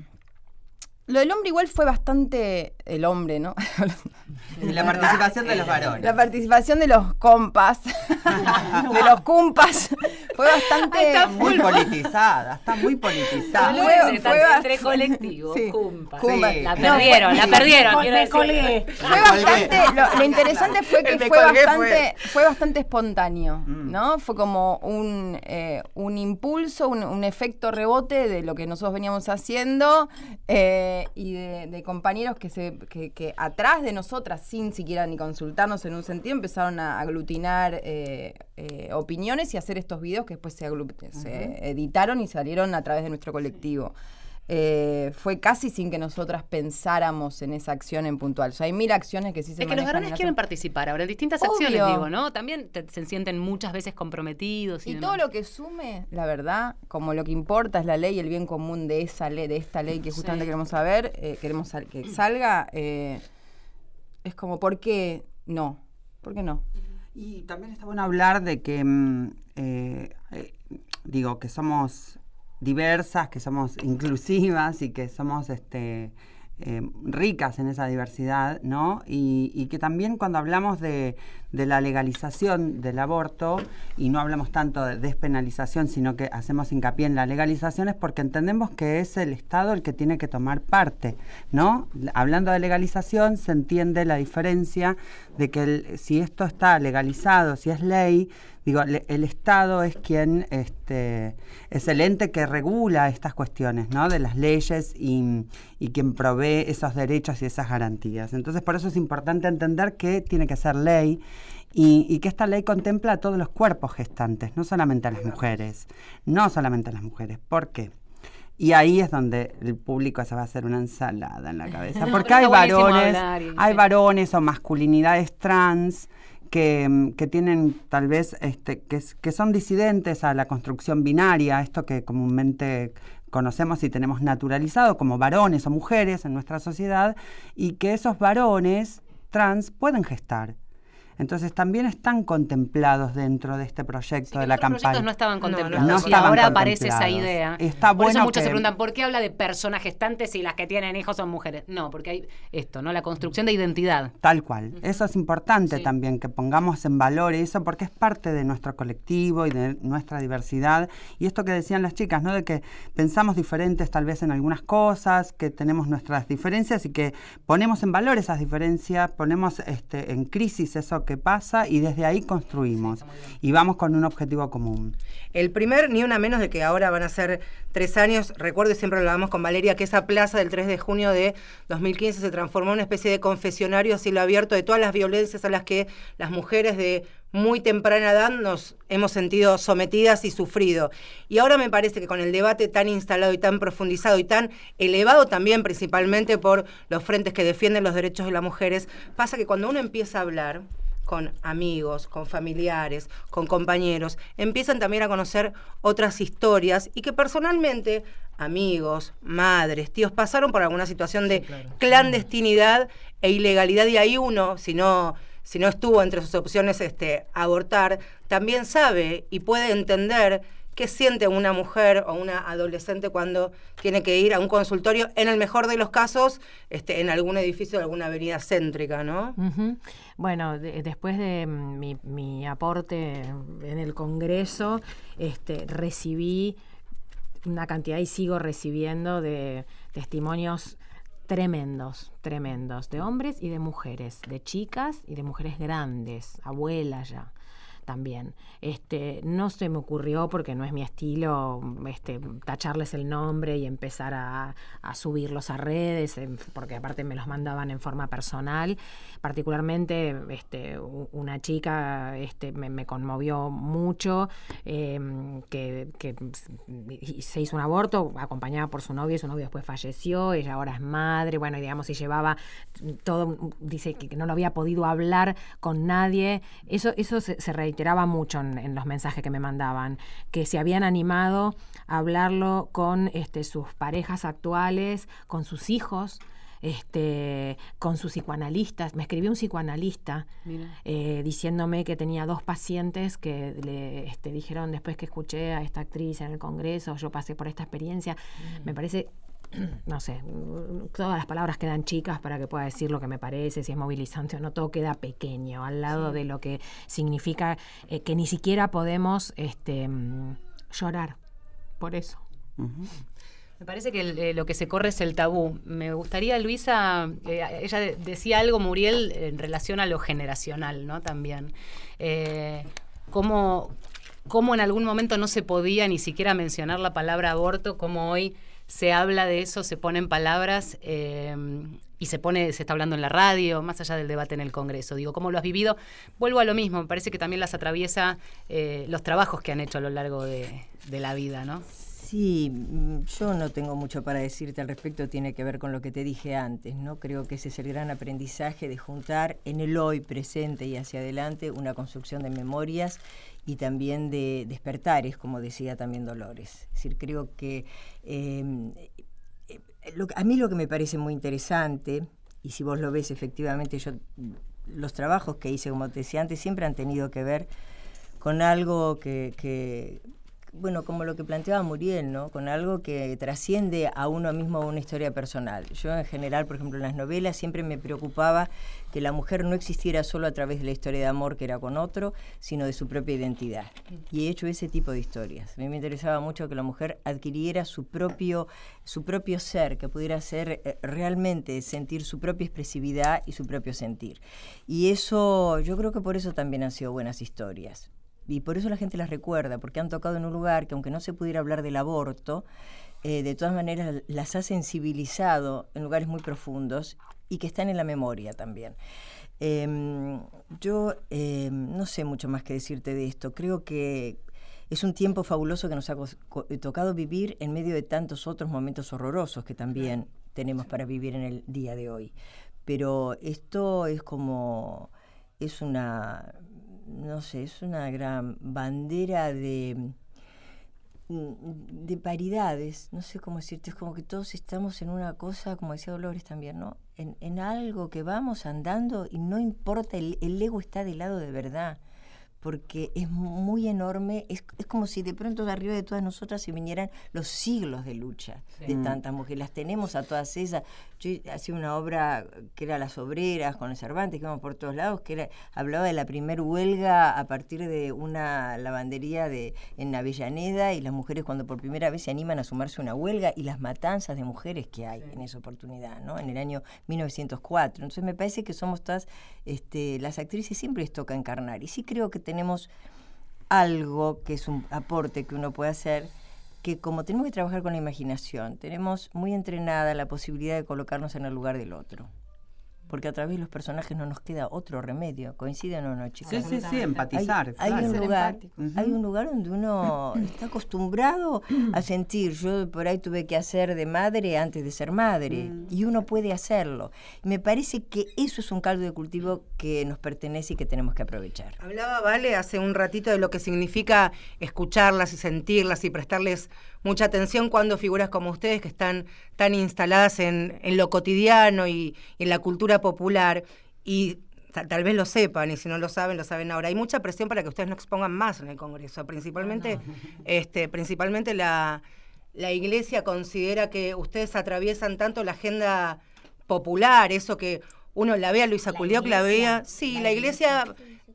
Lo del hombre igual fue bastante el hombre, ¿no? La participación de los varones. La participación de los compas, de los cumpas, fue bastante... Está muy politizada, está muy politizada. Fue- Fue, entre colectivos, Sí. cumpa. Cumpa. La perdieron, la perdieron. Me colgué. Fue bastante, lo, lo interesante fue que fue bastante, fue bastante espontáneo, Mm. ¿no? Fue como un, eh, un impulso, un, un efecto rebote de lo que nosotros veníamos haciendo eh, y de, de compañeros que, se, que, que atrás de nosotras, sin siquiera ni consultarnos en un sentido, empezaron a aglutinar eh, eh, opiniones y hacer estos videos que después se, se editaron y salieron a través de nuestro colectivo. Eh, fue casi sin que nosotras pensáramos en esa acción en puntual. O sea, hay mil acciones que sí se Es que los varones en quieren participar ahora en distintas Obvio. acciones, digo, ¿no? También te- se sienten muchas veces comprometidos. Y, Y demás. todo lo que sume, la verdad, como lo que importa es la ley y el bien común de esa ley, de esta ley que justamente Sí. queremos saber, eh, queremos que salga, eh, es como, ¿por qué no? ¿Por qué no? Y también está bueno hablar de que, mm, eh, eh, digo, que somos diversas, que somos inclusivas y que somos este, eh, ricas en esa diversidad, ¿no? Y, y que también cuando hablamos de, de la legalización del aborto, y no hablamos tanto de despenalización, sino que hacemos hincapié en la legalización, es porque entendemos que es el Estado el que tiene que tomar parte, ¿no? Hablando de legalización, se entiende la diferencia de que el- si esto está legalizado, si es ley, digo, le- el Estado es quien, este, es el ente que regula estas cuestiones, ¿no? De las leyes y, y quien provee esos derechos y esas garantías. Entonces, por eso es importante entender que tiene que ser ley y, y que esta ley contempla a todos los cuerpos gestantes, no solamente a las mujeres, no solamente a las mujeres. ¿Por qué? Y ahí es donde el público se va a hacer una ensalada en la cabeza. Porque hay varones, hay varones o masculinidades trans que, que tienen tal vez, este, que, que son disidentes a la construcción binaria, esto que comúnmente conocemos y tenemos naturalizado como varones o mujeres en nuestra sociedad, y que esos varones trans pueden gestar. Entonces también están contemplados dentro de este proyecto Sí, de la otros proyectos campaña. no estaban No, no contemplados. no y ahora aparece esa idea. Está Por eso muchos se preguntan, ¿por qué habla de personas gestantes si las que tienen hijos son mujeres? No, porque hay esto, ¿no? La construcción de identidad. Tal cual. Eso es importante Sí. también, que pongamos en valor eso, porque es parte de nuestro colectivo y de nuestra diversidad. Y esto que decían las chicas, ¿no? De que pensamos diferentes tal vez en algunas cosas, que tenemos nuestras diferencias y que ponemos en valor esas diferencias, ponemos este, en crisis eso que pasa y desde ahí construimos. Y vamos con un objetivo común. El primer, ni una menos de que ahora van a ser tres años, recuerdo y siempre hablábamos con Valeria, que esa plaza del 3 de junio de 2015 se transformó en una especie de confesionario a cielo abierto de todas las violencias a las que las mujeres de muy temprana edad nos hemos sentido sometidas y sufrido. Y ahora me parece que con el debate tan instalado y tan profundizado y tan elevado también principalmente por los frentes que defienden los derechos de las mujeres, pasa que cuando uno empieza a hablar, con amigos, con familiares, con compañeros, empiezan también a conocer otras historias y que personalmente amigos, madres, tíos pasaron por alguna situación de clandestinidad e ilegalidad y ahí uno, si no si no estuvo entre sus opciones este, abortar, también sabe y puede entender qué siente una mujer o una adolescente cuando tiene que ir a un consultorio, en el mejor de los casos, este, en algún edificio de alguna avenida céntrica, ¿no? Bueno, después de mi, mi, aporte en el Congreso, este, recibí una cantidad y sigo recibiendo de testimonios tremendos, tremendos, de hombres y de mujeres, de chicas y de mujeres grandes, abuelas ya también. Este, no se me ocurrió, porque no es mi estilo, este, tacharles el nombre y empezar a, subirlos a redes, porque aparte me los mandaban en forma personal. Particularmente, este, una chica este, me, conmovió mucho, em, que, se hizo un aborto acompañada por su novio, y su novio después falleció, ella ahora es madre, bueno, y digamos, y llevaba todo, dice que no lo había podido hablar con nadie. Eso, eso se, se reiteraba mucho en, los mensajes que me mandaban, que se habían animado a hablarlo con este, sus parejas actuales, con sus hijos. Este, con sus psicoanalistas. Me escribió un psicoanalista eh, diciéndome que tenía dos pacientes que le este, dijeron después que escuché a esta actriz en el Congreso, yo pasé por esta experiencia. Mm. Me parece no sé, todas las palabras quedan chicas para que pueda decir lo que me parece, si es movilizante o no, todo queda pequeño al lado de lo que significa eh, que ni siquiera podemos este, mm, llorar por eso. Me parece que eh, lo que se corre es el tabú. Me gustaría, Luisa, eh, ella decía algo, Muriel, en relación a lo generacional, ¿no? También. cómo, cómo en algún momento no se podía ni siquiera mencionar la palabra aborto, como hoy se habla de eso, se ponen palabras eh, y se pone, se está hablando en la radio, más allá del debate en el Congreso. Digo, ¿cómo lo has vivido? Vuelvo a lo mismo, me parece que también las atraviesa eh, los trabajos que han hecho a lo largo de, de la vida, ¿no? Sí, mm, yo no tengo mucho para decirte al respecto, tiene que ver con lo que te dije antes, ¿no? Creo que ese es el gran aprendizaje de juntar en el hoy presente y hacia adelante una construcción de memorias y también de despertares, como decía también Dolores. Es decir, creo que em, eh, a mí lo que me parece muy interesante, y si vos lo ves efectivamente, yo los trabajos que hice, como te decía antes, siempre han tenido que ver con algo que, que bueno, como lo que planteaba Muriel, ¿no? Con algo que trasciende a uno mismo una historia personal. Yo en general, por ejemplo, en las novelas siempre me preocupaba que la mujer no existiera solo a través de la historia de amor que era con otro, sino de su propia identidad. Y he hecho ese tipo de historias. A mí me interesaba mucho que la mujer adquiriera su propio, su propio ser, que pudiera ser eh, realmente sentir su propia expresividad y su propio sentir. Y eso, yo creo que por eso también han sido buenas historias y por eso la gente las recuerda, porque han tocado en un lugar que aunque no se pudiera hablar del aborto, eh, de todas maneras las ha sensibilizado en lugares muy profundos y que están en la memoria también. Em, yo em, no sé mucho más que decirte de esto. Creo que es un tiempo fabuloso que nos ha tocado vivir en medio de tantos otros momentos horrorosos que también tenemos para vivir en el día de hoy. Pero esto es como, es una, no sé, es una gran bandera de, de paridades, no sé cómo decirte, es como que todos estamos en una cosa, como decía Dolores también, ¿no? En, en algo que vamos andando y no importa, el, el ego está de lado de verdad porque es muy enorme, es, es, como si de pronto de arriba de todas nosotras se vinieran los siglos de lucha de mm. tantas mujeres. Las tenemos a todas ellas. Yo hacía una obra que era Las Obreras con el Cervantes, que íbamos por todos lados, que era, hablaba de la primer huelga a partir de una lavandería de, en Avellaneda y las mujeres cuando por primera vez se animan a sumarse a una huelga y las matanzas de mujeres que hay en esa oportunidad, ¿no? En el año 1904. Entonces me parece que somos todas, este, las actrices siempre les toca encarnar. Y sí creo que tenemos algo que es un aporte que uno puede hacer, que como tenemos que trabajar con la imaginación, tenemos muy entrenada la posibilidad de colocarnos en el lugar del otro porque a través de los personajes no nos queda otro remedio. ¿Coinciden o no, chicos? Sí, sí, sí, empatizar. Hay, un, lugar, hay un lugar donde uno está acostumbrado a sentir. Yo por ahí tuve que hacer de madre antes de ser madre, mm. y uno puede hacerlo. me parece que eso es un caldo de cultivo que nos pertenece y que tenemos que aprovechar. Hablaba Vale hace un ratito de lo que significa escucharlas y sentirlas y prestarles mucha atención cuando figuras como ustedes, que están tan instaladas en, lo cotidiano y, en la cultura popular, y tal vez lo sepan y si no lo saben, lo saben ahora. Hay mucha presión para que ustedes no expongan más en el Congreso, principalmente, Este, principalmente la, la Iglesia considera que ustedes atraviesan tanto la agenda popular, eso que uno la ve a Luisa Culioc, la veía, sí, la, iglesia,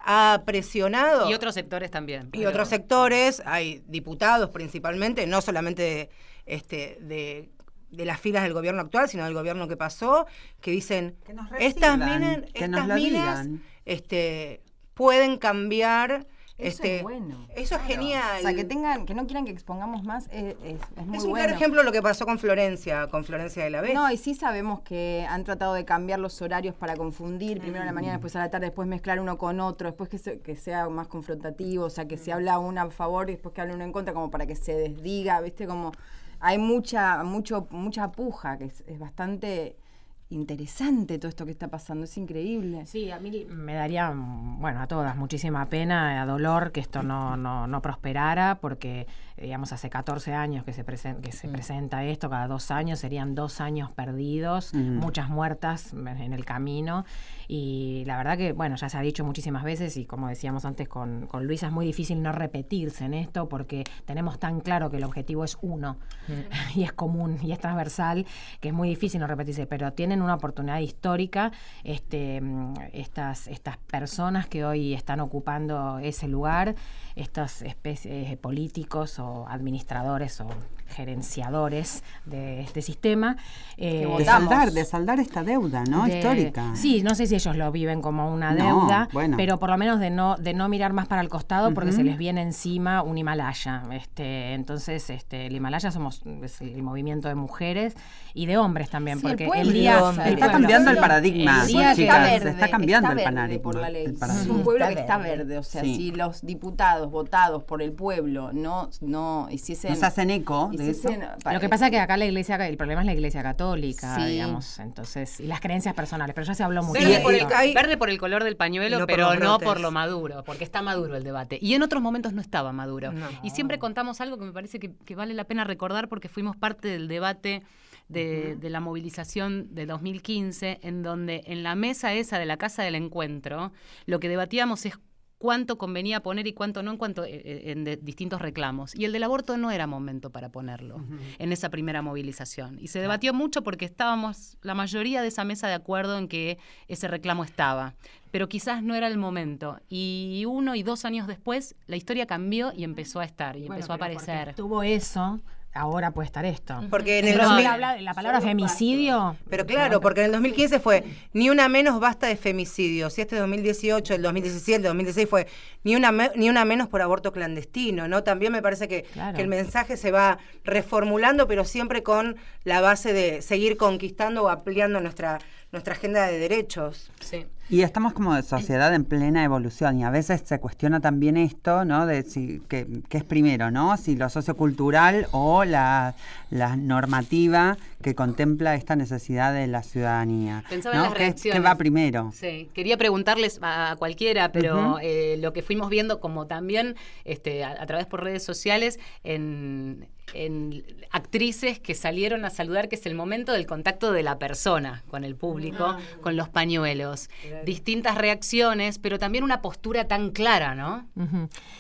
ha presionado. Y otros sectores también. Y otros sectores, hay diputados principalmente, no solamente este, de de las filas del gobierno actual, sino del gobierno que pasó, que dicen, estas minas, estas minas este, pueden cambiar eso este, es bueno. Eso es genial. O sea, que tengan, que no quieran que expongamos más es, es, muy es un bueno. ejemplo lo que pasó con Florencia, con Florencia de la B. No, y sí sabemos que han tratado de cambiar los horarios para confundir, primero a la mañana, después a la tarde, después mezclar uno con otro, después que, que sea más confrontativo, o sea, que se habla uno a favor y después que hable uno en contra, como para que se desdiga, ¿viste? Como hay mucha, mucho, mucha puja, que es, es bastante interesante todo esto que está pasando, es increíble. Sí, a mí me daría, bueno, a todas muchísima pena, a dolor que esto no, no, no prosperara, porque digamos, hace 14 años que se, que se mm. presenta esto, cada dos años serían dos años perdidos, mm. muchas muertas en el camino. Y la verdad que, bueno, ya se ha dicho muchísimas veces y como decíamos antes con, con Luisa, es muy difícil no repetirse en esto porque tenemos tan claro que el objetivo es uno mm. y es común y es transversal que es muy difícil no repetirse, pero tienen una oportunidad histórica este, estas, estas personas que hoy están ocupando ese lugar, estas especies políticos administradores o gerenciadores de este sistema. Eh, de, saldar, de saldar esta deuda, ¿no? Histórica. Sí, no sé si ellos lo viven como una deuda, pero por lo menos de no, de no mirar más para el costado porque se les viene encima un Himalaya. Este, entonces, este, el Himalaya somos el movimiento de mujeres y de hombres también, porque el, día está cambiando el paradigma, chicas, está, verde, está cambiando el paradigma. Por la ley. Es un pueblo que está verde, o sea, si los diputados votados por el pueblo no no hiciesen no se hacen eco de eso. Lo que pasa es que acá la iglesia el problema es la iglesia católica, digamos, entonces y las creencias personales, pero ya se habló mucho. Verde, por el, verde por el color del pañuelo, pero no por lo maduro, porque está maduro el debate. Y en otros momentos no estaba maduro. Y siempre contamos algo que me parece que, que vale la pena recordar porque fuimos parte del debate de, la movilización de 2015, en donde en la mesa esa de la Casa del Encuentro, lo que debatíamos es cuánto convenía poner y cuánto no en cuanto eh, eh, en distintos reclamos. Y el del aborto no era momento para ponerlo en esa primera movilización. Y se debatió mucho porque estábamos la mayoría de esa mesa de acuerdo en que ese reclamo estaba. Pero quizás no era el momento. Y uno y dos años después, la historia cambió y empezó a estar y empezó a aparecer. Tuvo eso ahora puede estar esto. Porque en el la, palabra femicidio. Pero claro, porque en el 2015 fue ni una menos basta de femicidio. Si este 2018, el 2017, el 2016 fue ni una ni una menos por aborto clandestino, ¿no? También me parece que, que el mensaje se va reformulando, pero siempre con la base de seguir conquistando o ampliando nuestra nuestra agenda de derechos. Sí. Y estamos como de sociedad en plena evolución y a veces se cuestiona también esto, ¿no? De si qué es primero, ¿no? Si lo sociocultural o la, la, normativa que contempla esta necesidad de la ciudadanía. Pensaba en las ¿Qué, va primero? Sí, quería preguntarles a cualquiera, pero eh, lo que fuimos viendo como también este, a través por redes sociales en en actrices que salieron a saludar, que es el momento del contacto de la persona con el público, ah. con los pañuelos. Distintas reacciones, pero también una postura tan clara, ¿no?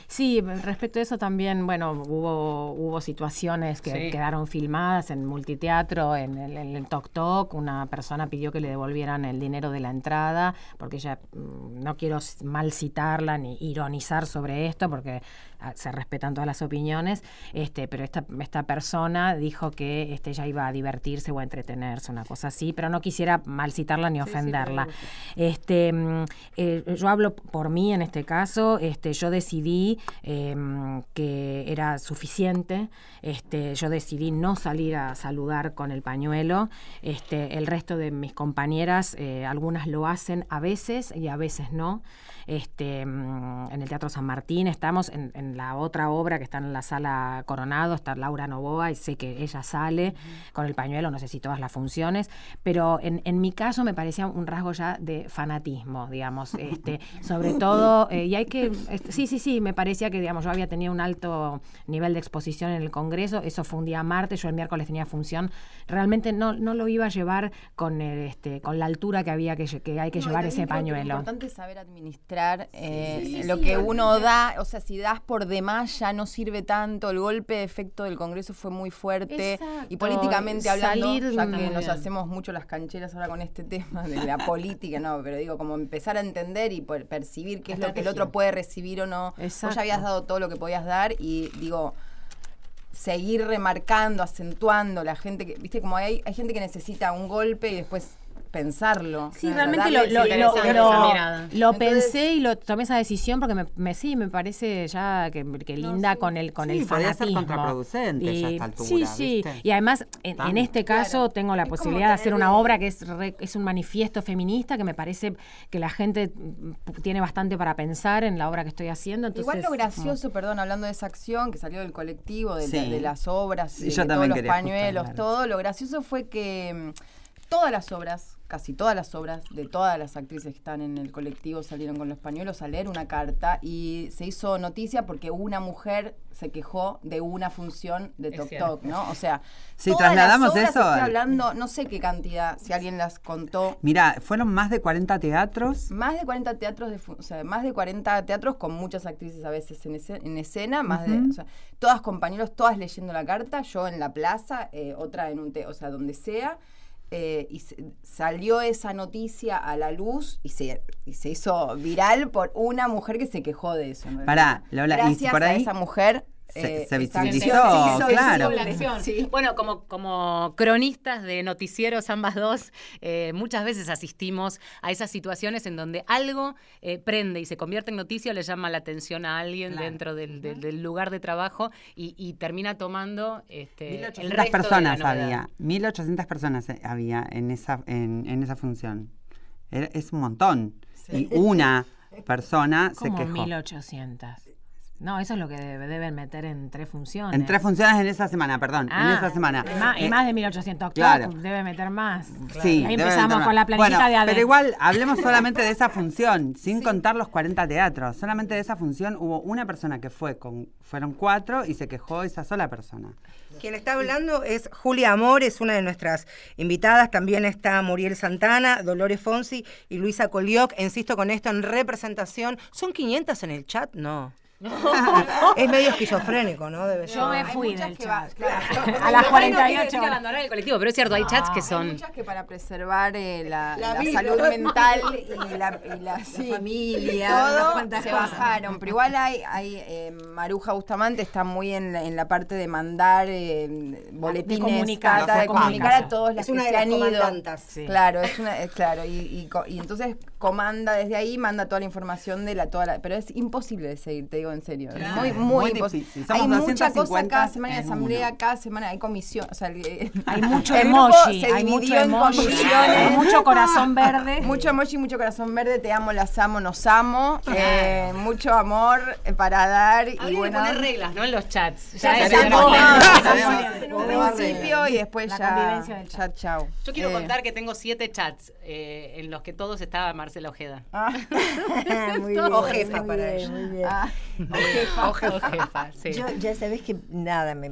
Sí, respecto a eso también, bueno, hubo, hubo situaciones que quedaron filmadas en multiteatro, en el, en el Tok Tok, una persona pidió que le devolvieran el dinero de la entrada, porque ella, mm, no quiero mal citarla ni ironizar sobre esto, porque ah, se respetan todas las opiniones, este, pero esta esta persona dijo que este, ella iba a divertirse o a entretenerse, una cosa así, pero no quisiera mal citarla ni ofenderla. este, mm, eh, yo hablo por mí en este caso, este, yo decidí em, que era suficiente, este, yo decidí no salir a saludar con el pañuelo, este, el resto de mis compañeras, eh, algunas lo hacen a veces y a veces no este, mm, en el Teatro San Martín, estamos en, la otra obra que está en la sala Coronado, está Laura Novoa y sé que ella sale con el pañuelo, no sé si todas las funciones, pero en, en mi caso me parecía un rasgo ya de fanatismo, digamos, este, sobre todo, eh, y hay que, este, sí, sí, sí, me parecía que, digamos, yo había tenido un alto nivel de exposición en el Congreso, eso fue un día martes, yo el miércoles tenía función, realmente no, no lo iba a llevar con, el, este, con la altura que había que, que hay que No, llevar ese pañuelo. Lo importante es saber administrar eh, sí, sí, lo que uno da. O sea, si das por demás ya no sirve tanto. El golpe de efecto del Congreso fue muy fuerte. Exacto. Y políticamente hablando, Salir ya que nos hacemos mucho las cancheras ahora con este tema de la política, no, pero digo, como empezar a entender y percibir qué es lo que el otro puede recibir o no. Vos Exacto. ya habías dado todo lo que podías dar y digo seguir remarcando, acentuando la gente que, viste, como hay, hay gente que necesita un golpe y después pensarlo. Sí, realmente lo, lo, lo- pensé y lo tomé esa decisión porque me, me- sí, me parece ya que, que linda con el con Sí, el podría ser fanatismo. contraproducente ya a Y- esta altura, Sí, sí. ¿viste? Y además, en, este caso, Claro. tengo la Es posibilidad de hacer una obra que es, re- es un manifiesto feminista que me parece que la gente tiene bastante para pensar en la obra que estoy haciendo. Entonces, Igual lo como- gracioso, perdón, hablando de esa acción que salió del colectivo, de, Sí. de las obras, Sí, de, yo de también todos los pañuelos, todo, lo gracioso fue que mm, todas las obras, casi todas las obras de todas las actrices que están en el colectivo salieron con los pañuelos a leer una carta y se hizo noticia porque una mujer se quejó de una función de Tok. Tok, ¿no? O sea, Si todas las trasladamos obras, eso estoy hablando, no sé qué cantidad, si alguien las contó, Mira, fueron más de 40 teatros. más de 40 teatros, de, o sea, más de 40 teatros con muchas actrices a veces en, escena, en escena, más de, o sea, todas compañeros, todas leyendo la carta, yo en la plaza, eh, otra en un, te o sea, donde sea, eh, y se- salió esa noticia a la luz y se, y se hizo viral por una mujer que se quejó de eso. ¿no? Pará, Lola, y si Gracias por a ahí esa mujer se- eh, se visibilizó, hizo claro. Sí. Bueno, como, como cronistas de noticieros, ambas dos, eh, muchas veces asistimos a esas situaciones en donde algo eh, prende y se convierte en noticia o le llama la atención a alguien Claro. dentro del, del- del lugar de trabajo y, y termina tomando este, el 1800 resto de la personas había. 1800 personas eh, había en esa, en, en esa función. Era- es un montón. Y una persona se como quejó. 1800. No, eso es lo que debe- deben meter en tres funciones. En tres funciones en esa semana, perdón. en Ah, esa semana. y más, y Eh, más de 1800 claro. claro. debe meter más. Sí, ahí debe empezamos meter con la más. planillita Bueno, de ADE. Pero igual, hablemos solamente de esa función, sin contar los 40 teatros. Solamente de esa función hubo una persona que fue, con fueron cuatro y se quejó esa sola persona. Quien está hablando es Julia Amor, es una de nuestras invitadas. También está Muriel Santana, Dolores Fonsi y Luisa Colioc. Insisto con esto en representación. ¿Son 500 en el chat? No. es medio esquizofrénico, ¿no? Debe ser. Yo me fui del que va- chat. claro. A las No quiere 48 decir que abandonar el colectivo, pero es cierto, hay chats que son... Hay muchas que para preservar eh, la, La la salud mental y la, y la- sí, familia, y todo se cosas. bajaron. Pero igual hay, hay eh, Maruja Bustamante está muy en la, en la parte de mandar eh, boletines, comunicar, cartas, de de comunicar a todos las Es una que de se las han ido. Sí. Claro, es una, es claro, y, y co- y entonces comanda desde ahí, manda toda la información de la toda la, pero es imposible de seguir, te digo en serio. Claro. muy, muy, Muy imposible. difícil. Somos Hay mucha cosa 250 cada semana de asamblea, uno. cada semana hay comisión, o sea, el- Hay mucho el grupo emoji, se hay mucho emoji, hay mucho corazón verde. Mucho emoji, mucho corazón verde, te amo, las amo, nos amo. eh, mucho amor eh, para dar y Habría que bueno. poner reglas, ¿no? En los chats. Ya Ya en un principio y después La ya, convivencia del ya chao. Yo quiero Eh, contar que tengo siete chats eh, en los que todos estaba Marcela Ojeda. ah, muy bien, O jefa muy para bien, ella. muy bien. ah, O jefa, sí. Yo ya sabés que nada, me-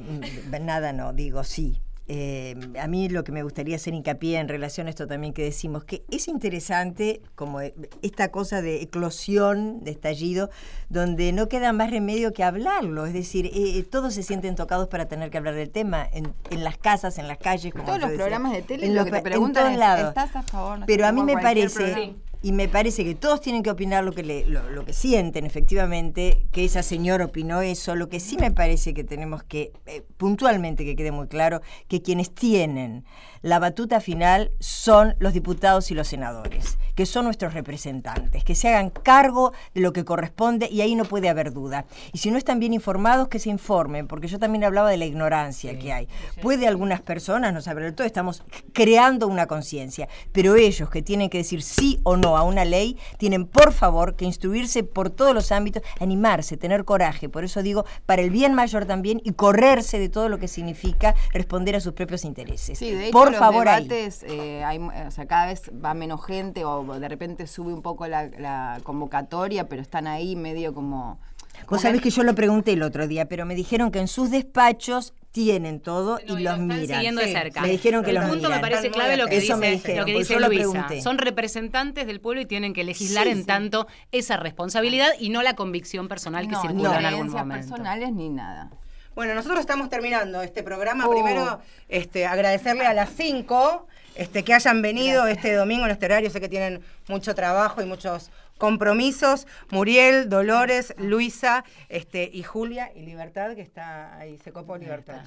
nada no, digo sí. Eh, a mí lo que me gustaría hacer hincapié en relación a esto también que decimos, que es interesante como esta cosa de eclosión, de estallido, donde no queda más remedio que hablarlo. Es decir, eh, eh, todos se sienten tocados para tener que hablar del tema, en, en las casas, en las calles. Como todos los decía. programas de tele En lo que te pa- en preguntan todos es, lados. ¿estás a favor? No Pero a mí me parece, programa. Y me parece que todos tienen que opinar lo que, le- lo, que sienten, efectivamente, que esa señora opinó eso. Lo que sí me parece que tenemos que, eh, puntualmente, que quede muy claro, que quienes tienen la batuta final son los diputados y los senadores, que son nuestros representantes, que se hagan cargo de lo que corresponde y ahí no puede haber duda. Y si no están bien informados, que se informen, porque yo también hablaba de la ignorancia que hay. Puede algunas personas no saber del todo, estamos creando una conciencia, pero ellos que tienen que decir sí o no no a una ley, tienen por favor que instruirse por todos los ámbitos, animarse, tener coraje. Por eso digo, para el bien mayor también y correrse de todo lo que significa responder a sus propios intereses. Sí, de hecho, por los favor, ahí. debates, eh, hay, o sea, cada vez va menos gente o de repente sube un poco la, la convocatoria, pero están ahí medio como... como Vos sabés que yo lo pregunté el otro día, pero me dijeron que en sus despachos tienen todo No, y lo los están miran. siguiendo de cerca. Me dijeron que el los punto miran. me parece clave lo que Eso dice, me dijeron, lo que dice yo lo Luisa. pregunté. Son representantes del pueblo y tienen que legislar Sí, en sí. tanto esa responsabilidad y no la convicción personal que no, circula en algún momento. personales ni nada. Bueno, nosotros estamos terminando este programa. Oh. Primero, este, agradecerle a las 5 este, que hayan venido este domingo en este horario. Sé que tienen mucho trabajo y muchos compromisos. Muriel, Dolores, Luisa este, y Julia y Libertad, que está ahí, se copó Libertad.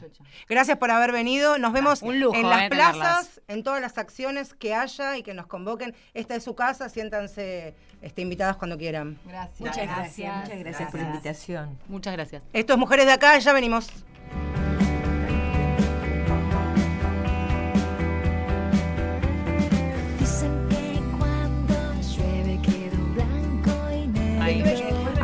Gracias por haber venido. Nos vemos Un lujo, en las eh, tenerlas. plazas, en todas las acciones que haya y que nos convoquen. Esta es su casa, siéntanse este, invitadas cuando quieran. Gracias. Muchas gracias, muchas gracias por la invitación. Muchas gracias. Esto es Mujeres de Acá, ya venimos.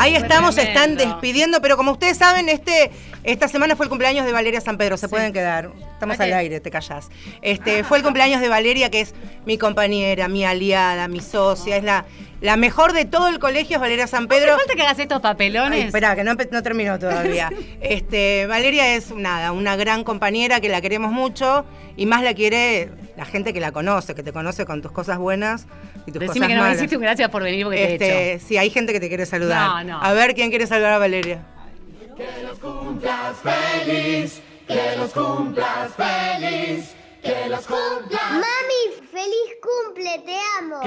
Ahí estamos, se están despidiendo, pero como ustedes saben, este, esta semana fue el cumpleaños de Valeria San Pedro, se pueden quedar. Estamos al aire, te callás. Este, fue el cumpleaños de Valeria, que es mi compañera, mi aliada, mi socia, es la, la mejor de todo el colegio, es Valeria San Pedro. ¿Hace falta que hagas estos papelones? Espera, que no, terminó todavía. Este, Valeria es nada, una gran compañera que la queremos mucho y más la quiere la gente que la conoce, que te conoce con tus cosas buenas y tus Decime cosas que no me hiciste un gracias por venir porque te he Este, hecho. sí, hay gente que te quiere saludar. No, no. A ver quién quiere saludar a Valeria. Mami, feliz cumple, te amo.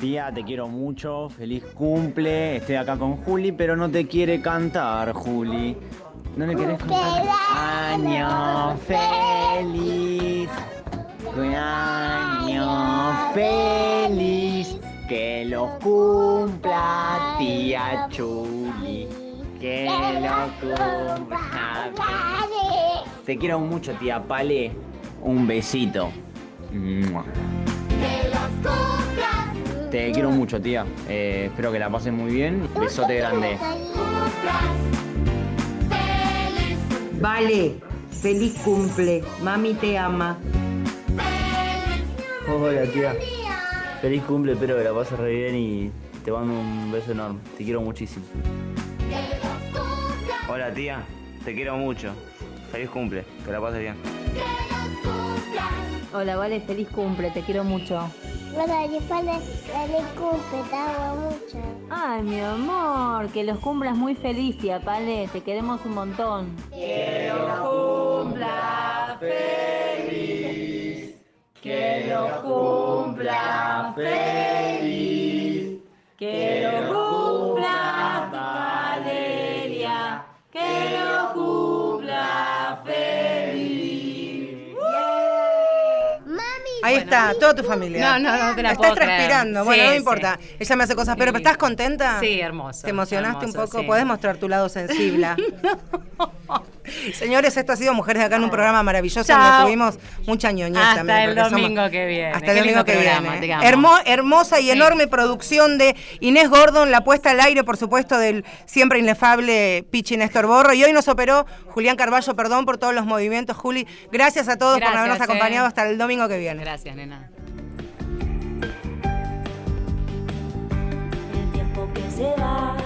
Tía, te quiero mucho, feliz cumple. Estoy acá con Juli, pero no te quiere cantar, Juli. ¿No le querés cantar? Año feliz. Año feliz. Que lo cumpla tía Chuli. Que lo cumpla. Te quiero mucho, tía Pale. Un besito. Te quiero mucho, tía. Eh, espero que la pases muy bien. Besote grande. Vale, feliz cumple. Mami te ama. Hola, tía. Feliz cumple, espero que la pases re bien y te mando un beso enorme. Te quiero muchísimo. Hola, tía. Te quiero mucho. Feliz cumple. Que la pases bien. Hola, Vale, feliz cumple, te quiero mucho. Hola, Yefale, feliz cumple, te amo mucho. Ay, mi amor, que los cumplas muy feliz, tía Pale, te queremos un montón. Que lo cumpla Valeria, que lo cumpla feliz. Mami, Ahí está, toda tu familia. No, no, no te la Estás puedo creer. transpirando, Sí, bueno, no sí. importa. Ella me hace cosas, pero ¿estás contenta? Sí, hermoso. ¿Te emocionaste hermoso, un poco? sí. ¿Podés mostrar tu lado sensible? Señores, esto ha sido Mujeres de Acá en un programa maravilloso Chao. donde tuvimos mucha ñoñez Hasta también. el somos- domingo que viene. Hasta Qué el domingo que programa, viene. Hermo- hermosa y Sí. enorme producción de Inés Gordon, la puesta al aire, por supuesto, del siempre inefable Pichi Néstor Borro. Y hoy nos operó Julián Carballo, perdón por todos los movimientos. Juli, gracias a todos por habernos eh. acompañado hasta el domingo que viene. Gracias, nena. El tiempo que se va